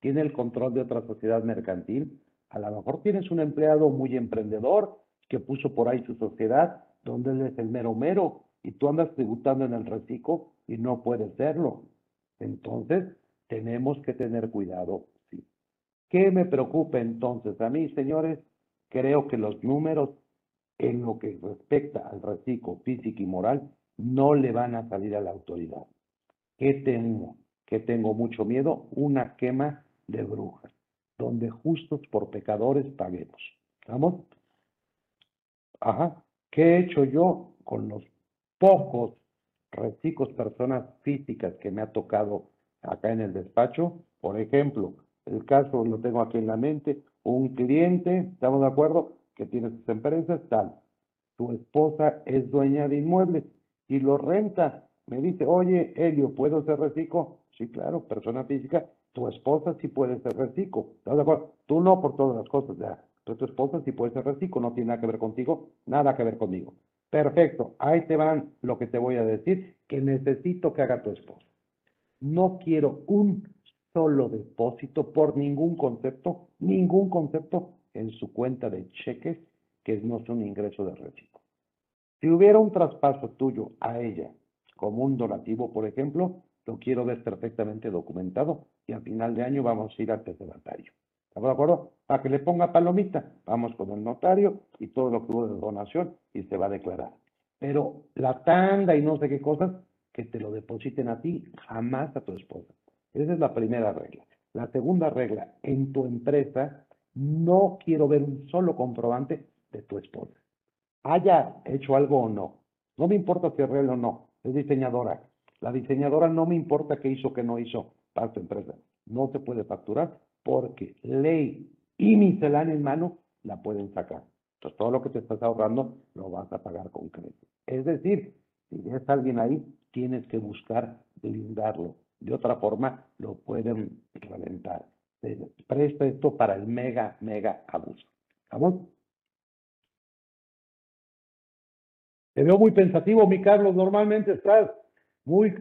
[SPEAKER 2] tiene el control de otra sociedad mercantil. A lo mejor tienes un empleado muy emprendedor que puso por ahí su sociedad, donde él es el mero mero, y tú andas tributando en el reciclo y no puedes serlo. Entonces, tenemos que tener cuidado. ¿Qué me preocupa entonces a mí, señores? Creo que los números en lo que respecta al reciclo físico y moral no le van a salir a la autoridad. ¿Qué tengo? ¿Qué tengo mucho miedo? Una quema de brujas, donde justos por pecadores paguemos. ¿Vamos? Ajá. ¿Qué he hecho yo con los pocos reciclos personas físicas que me ha tocado acá en el despacho. Por ejemplo, el caso lo tengo aquí en la mente, un cliente, ¿estamos de acuerdo? Que tiene sus empresas, tal. Su esposa es dueña de inmuebles y lo renta. Me dice, oye, Elio, ¿puedo ser reciclo? Sí, claro, persona física. Tu esposa sí puede ser reciclo. ¿Estás de acuerdo? Tú no por todas las cosas, ya. Pero tu esposa sí puede ser reciclo, no tiene nada que ver contigo, nada que ver conmigo. Perfecto, ahí te van lo que te voy a decir que necesito que haga tu esposa. No quiero un solo depósito por ningún concepto, ningún concepto en su cuenta de cheques que no es un ingreso de reciclo. Si hubiera un traspaso tuyo a ella como un donativo, por ejemplo, lo quiero ver perfectamente documentado y al final de año vamos a ir al notario. ¿Estamos de acuerdo? Para que le ponga palomita, vamos con el notario y todo lo que hubo de donación y se va a declarar. Pero la tanda y no sé qué cosas, que te lo depositen a ti, jamás a tu esposa. Esa es la primera regla. La segunda regla, en tu empresa no quiero ver un solo comprobante de tu esposa. Haya hecho algo o no. No me importa si es real o no. Es diseñadora. La diseñadora no me importa qué hizo, qué no hizo para tu empresa. No se puede facturar porque ley y miscelánea en mano la pueden sacar. Entonces, todo lo que te estás ahorrando lo vas a pagar con crédito. Es decir, si ves a alguien ahí, tienes que buscar blindarlo. De otra forma, lo pueden reventar. Presta esto para el mega, mega abuso. ¿Vamos? Te veo muy pensativo, mi Carlos. Normalmente estás muy,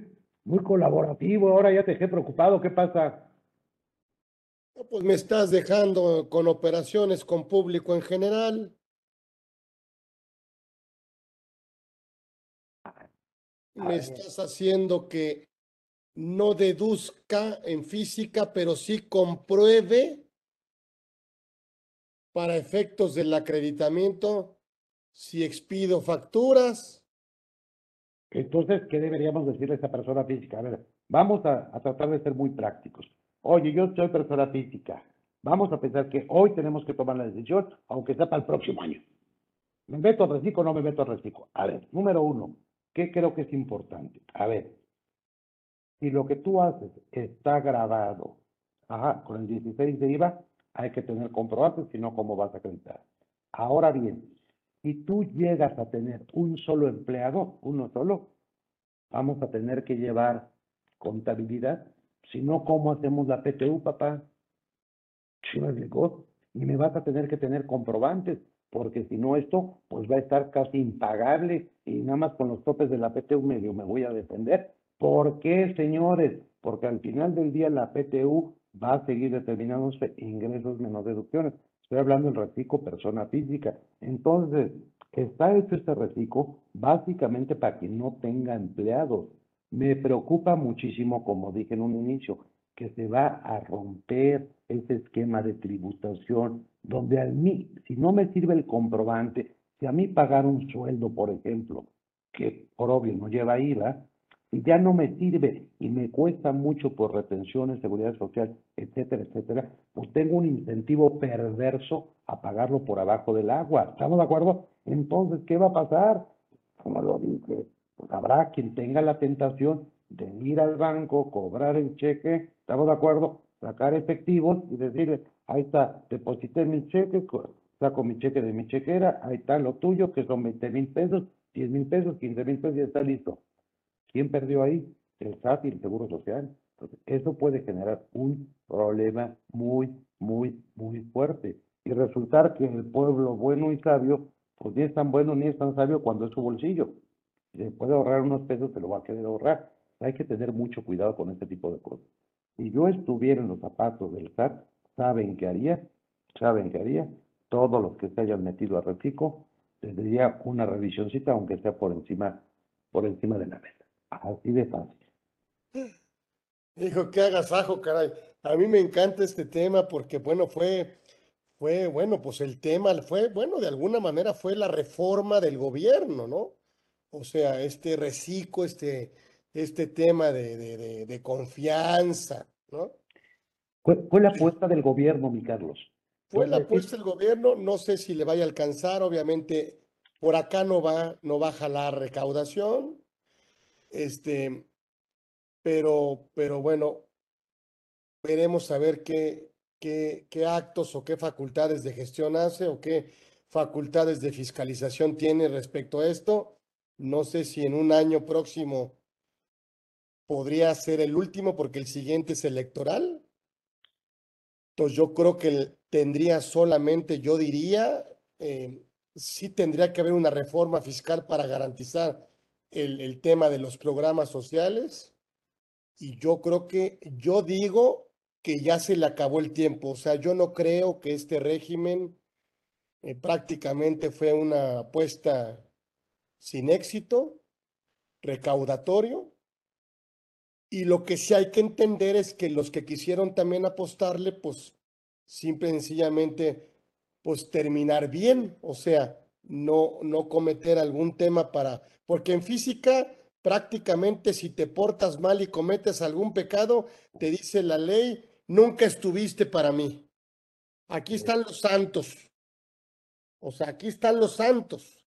[SPEAKER 2] muy colaborativo. Ahora ya te dejé preocupado. ¿Qué pasa?
[SPEAKER 1] pues me estás dejando con operaciones con público en general. Me estás haciendo que no deduzca en física, pero sí compruebe para efectos del acreditamiento si expido facturas.
[SPEAKER 2] Entonces, ¿qué deberíamos decirle a esa persona física? A ver, vamos a, a tratar de ser muy prácticos. Oye, yo soy persona física. Vamos a pensar que hoy tenemos que tomar la decisión, aunque sea para el próximo año. ¿Me meto al reciclo o no me meto al reciclo? A ver, número uno, ¿qué creo que es importante? A ver, si lo que tú haces está grabado ajá, con el 16 de IVA, hay que tener comprobantes, si no, ¿cómo vas a acreditar? Ahora bien, si tú llegas a tener un solo empleado, uno solo, vamos a tener que llevar contabilidad. Si no, ¿cómo hacemos la PTU, papá? ¿Sí me explicó? Y me vas a tener que tener comprobantes, porque si no esto, pues va a estar casi impagable y nada más con los topes de la PTU medio me voy a defender. ¿Por qué, señores? Porque al final del día la PTU va a seguir determinándose ingresos menos deducciones. Estoy hablando del reciclo persona física. Entonces, está hecho este reciclo básicamente para que no tenga empleados. Me preocupa muchísimo, como dije en un inicio, que se va a romper ese esquema de tributación, donde a mí, si no me sirve el comprobante, si a mí pagar un sueldo, por ejemplo, que por obvio no lleva IVA, si ya no me sirve y me cuesta mucho por retenciones, seguridad social, etcétera, etcétera, pues tengo un incentivo perverso a pagarlo por abajo del agua. ¿Estamos de acuerdo? Entonces, ¿qué va a pasar? Como lo dije, pues habrá quien tenga la tentación de ir al banco, cobrar el cheque, ¿estamos de acuerdo? Sacar efectivos y decirle, ahí está, deposité mi cheque, saco mi cheque de mi chequera, ahí está lo tuyo, que son 20 mil pesos, 10 mil pesos, 15 mil pesos y está listo. ¿Quién perdió ahí? El SAT y el Seguro Social. Entonces, eso puede generar un problema muy, muy, muy fuerte. Y resultar que el pueblo bueno y sabio, pues ni es tan bueno ni es tan sabio cuando es su bolsillo. Si se puede ahorrar unos pesos, se lo va a querer ahorrar. Hay que tener mucho cuidado con este tipo de cosas. Si yo estuviera en los zapatos del SAT, ¿saben qué haría? ¿Saben qué haría? Todos los que se hayan metido a reciclo, tendría una revisioncita, aunque sea por encima, por encima de la mesa. Así de fácil.
[SPEAKER 1] Dijo, que hagas ajo, caray. A mí me encanta este tema porque, bueno, fue, fue, bueno, pues el tema fue, bueno, de alguna manera fue la reforma del gobierno, ¿no? O sea, este reciclo, este, este tema de, de, de, confianza, ¿no?
[SPEAKER 2] Fue, la apuesta del gobierno, mi Carlos.
[SPEAKER 1] Fue la apuesta del gobierno, no sé si le vaya a alcanzar, obviamente por acá no va, no va a jalar recaudación, este, pero, pero bueno, veremos a ver qué, qué, actos o qué facultades de gestión hace o qué facultades de fiscalización tiene respecto a esto. No sé si en un año próximo podría ser el último porque el siguiente es electoral. Entonces yo creo que tendría solamente, yo diría, eh, sí tendría que haber una reforma fiscal para garantizar el, tema de los programas sociales y yo creo que, yo digo que ya se le acabó el tiempo. O sea, yo no creo que este régimen eh, prácticamente fue una apuesta sin éxito, recaudatorio. Y lo que sí hay que entender es que los que quisieron también apostarle, pues simple y sencillamente, pues terminar bien. O sea, no, no cometer algún tema para, porque en física prácticamente si te portas mal y cometes algún pecado, te dice la ley, nunca estuviste para mí. Aquí están los santos. O sea, aquí están los santos.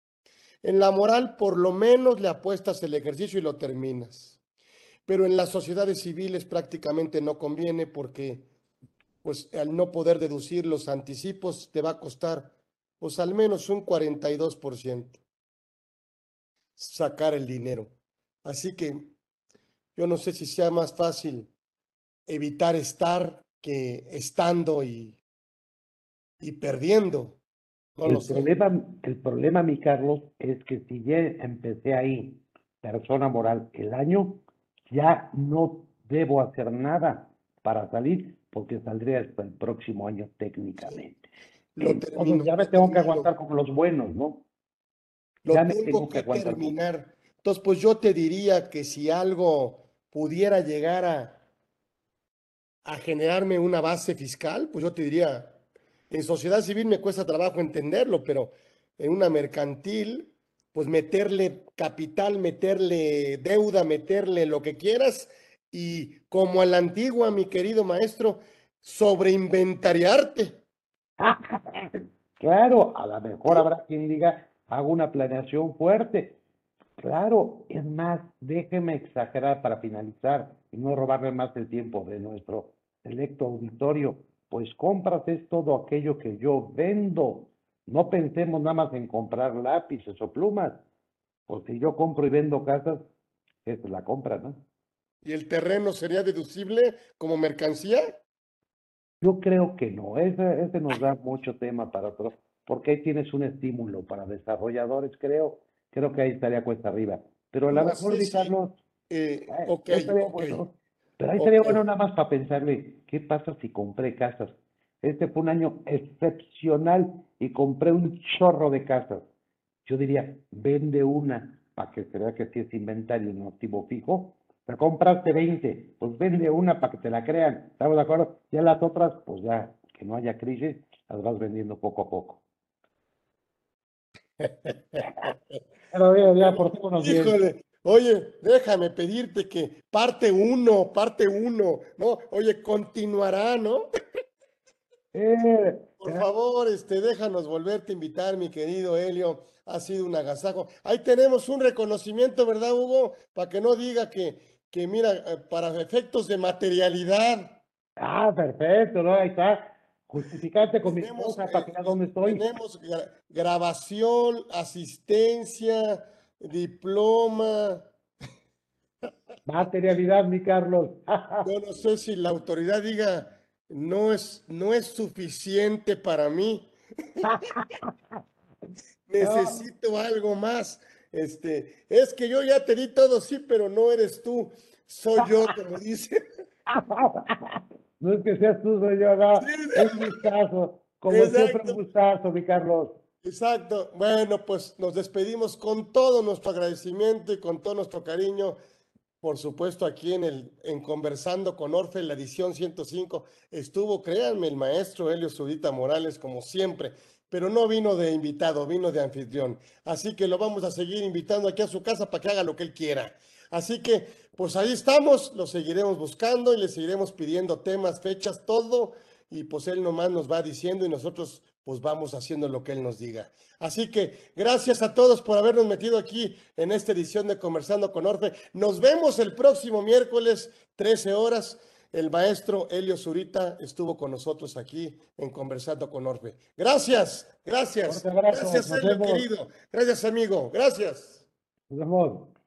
[SPEAKER 1] En la moral, por lo menos le apuestas el ejercicio y lo terminas. Pero en las sociedades civiles prácticamente no conviene porque, pues, al no poder deducir los anticipos, te va a costar pues al menos un 42% sacar el dinero. Así que yo no sé si sea más fácil evitar estar que estando y, y perdiendo.
[SPEAKER 2] el, problema, el problema, mi Carlos, es que si ya empecé ahí, persona moral, el año, ya no debo hacer nada para salir, porque saldría hasta el próximo año técnicamente ya me tengo que aguantar como los buenos, ¿no?
[SPEAKER 1] Lo ya tengo, que, terminar. Entonces, pues yo te diría que si algo pudiera llegar a, a generarme una base fiscal, pues yo te diría, en sociedad civil me cuesta trabajo entenderlo, pero en una mercantil, pues meterle capital, meterle deuda, meterle lo que quieras, y como a la antigua, mi querido maestro, sobreinventariarte.
[SPEAKER 2] claro, a lo mejor habrá quien diga hago una planeación fuerte. Claro, es más, déjeme exagerar para finalizar y no robarle más el tiempo de nuestro selecto auditorio. Pues compras es todo aquello que yo vendo. No pensemos nada más en comprar lápices o plumas. Porque si yo compro y vendo casas, es la compra, ¿no?
[SPEAKER 1] ¿Y el terreno sería deducible como mercancía?
[SPEAKER 2] Yo creo que no. Ese, ese nos da mucho tema para otro, porque ahí tienes un estímulo para desarrolladores, creo. Creo que ahí estaría cuesta arriba. Pero a lo
[SPEAKER 1] No
[SPEAKER 2] mejor, mi
[SPEAKER 1] si-
[SPEAKER 2] Carlos,
[SPEAKER 1] Eh,
[SPEAKER 2] eh, estaría bueno. Pero ahí sería
[SPEAKER 1] ok.
[SPEAKER 2] bueno nada más para pensarle, ¿qué pasa si compré casas? Este fue un año excepcional y compré un chorro de casas. Yo diría, vende una para que se vea que sí es inventario y no activo fijo. Te compraste 20, pues vende una para que te la crean. ¿Estamos de acuerdo? Ya las otras, pues ya, que no haya crisis, las vas vendiendo poco a poco. Pero ya, ya, portémonos bien.
[SPEAKER 1] Híjole, oye, déjame pedirte que parte uno, parte uno, ¿no? Oye, continuará, ¿no?
[SPEAKER 2] Eh,
[SPEAKER 1] Por favor, este, déjanos volverte a invitar, mi querido Helio. Ha sido un agasajo. Ahí tenemos un reconocimiento, ¿verdad, Hugo? Para que no diga que, que mira, eh, para efectos de materialidad.
[SPEAKER 2] Ah, perfecto, ¿no? Ahí está. Justificante con mi esposa para
[SPEAKER 1] eh,
[SPEAKER 2] que vea dónde estoy.
[SPEAKER 1] Tenemos gra- grabación, asistencia, diploma.
[SPEAKER 2] Materialidad, mi Carlos.
[SPEAKER 1] Yo no sé si la autoridad diga, no es, no es suficiente para mí. Necesito algo más. Este, es que yo ya te di todo, sí, pero no eres tú, soy yo, como dice.
[SPEAKER 2] No es que seas tú, soy yo, no.
[SPEAKER 1] Sí,
[SPEAKER 2] Es un gustazo. Como siempre, un gustazo, mi Carlos.
[SPEAKER 1] Exacto. Bueno, pues nos despedimos con todo nuestro agradecimiento y con todo nuestro cariño. Por supuesto, aquí en el en Conversando con Orfe, la edición 105, estuvo, créanme, el maestro Helio Zurita Morales, como siempre, pero no vino de invitado, vino de anfitrión. Así que lo vamos a seguir invitando aquí a su casa para que haga lo que él quiera. Así que, pues ahí estamos, lo seguiremos buscando y le seguiremos pidiendo temas, fechas, todo, y pues él nomás nos va diciendo y nosotros pues vamos haciendo lo que él nos diga. Así que gracias a todos por habernos metido aquí en esta edición de Conversando con Orfe. Nos vemos el próximo miércoles, 13 horas. El maestro Helio Zurita estuvo con nosotros aquí en Conversando con Orfe. Gracias, gracias.
[SPEAKER 2] Abrazo,
[SPEAKER 1] Gracias, Helio querido. Gracias, amigo. Gracias.
[SPEAKER 2] Nos vemos.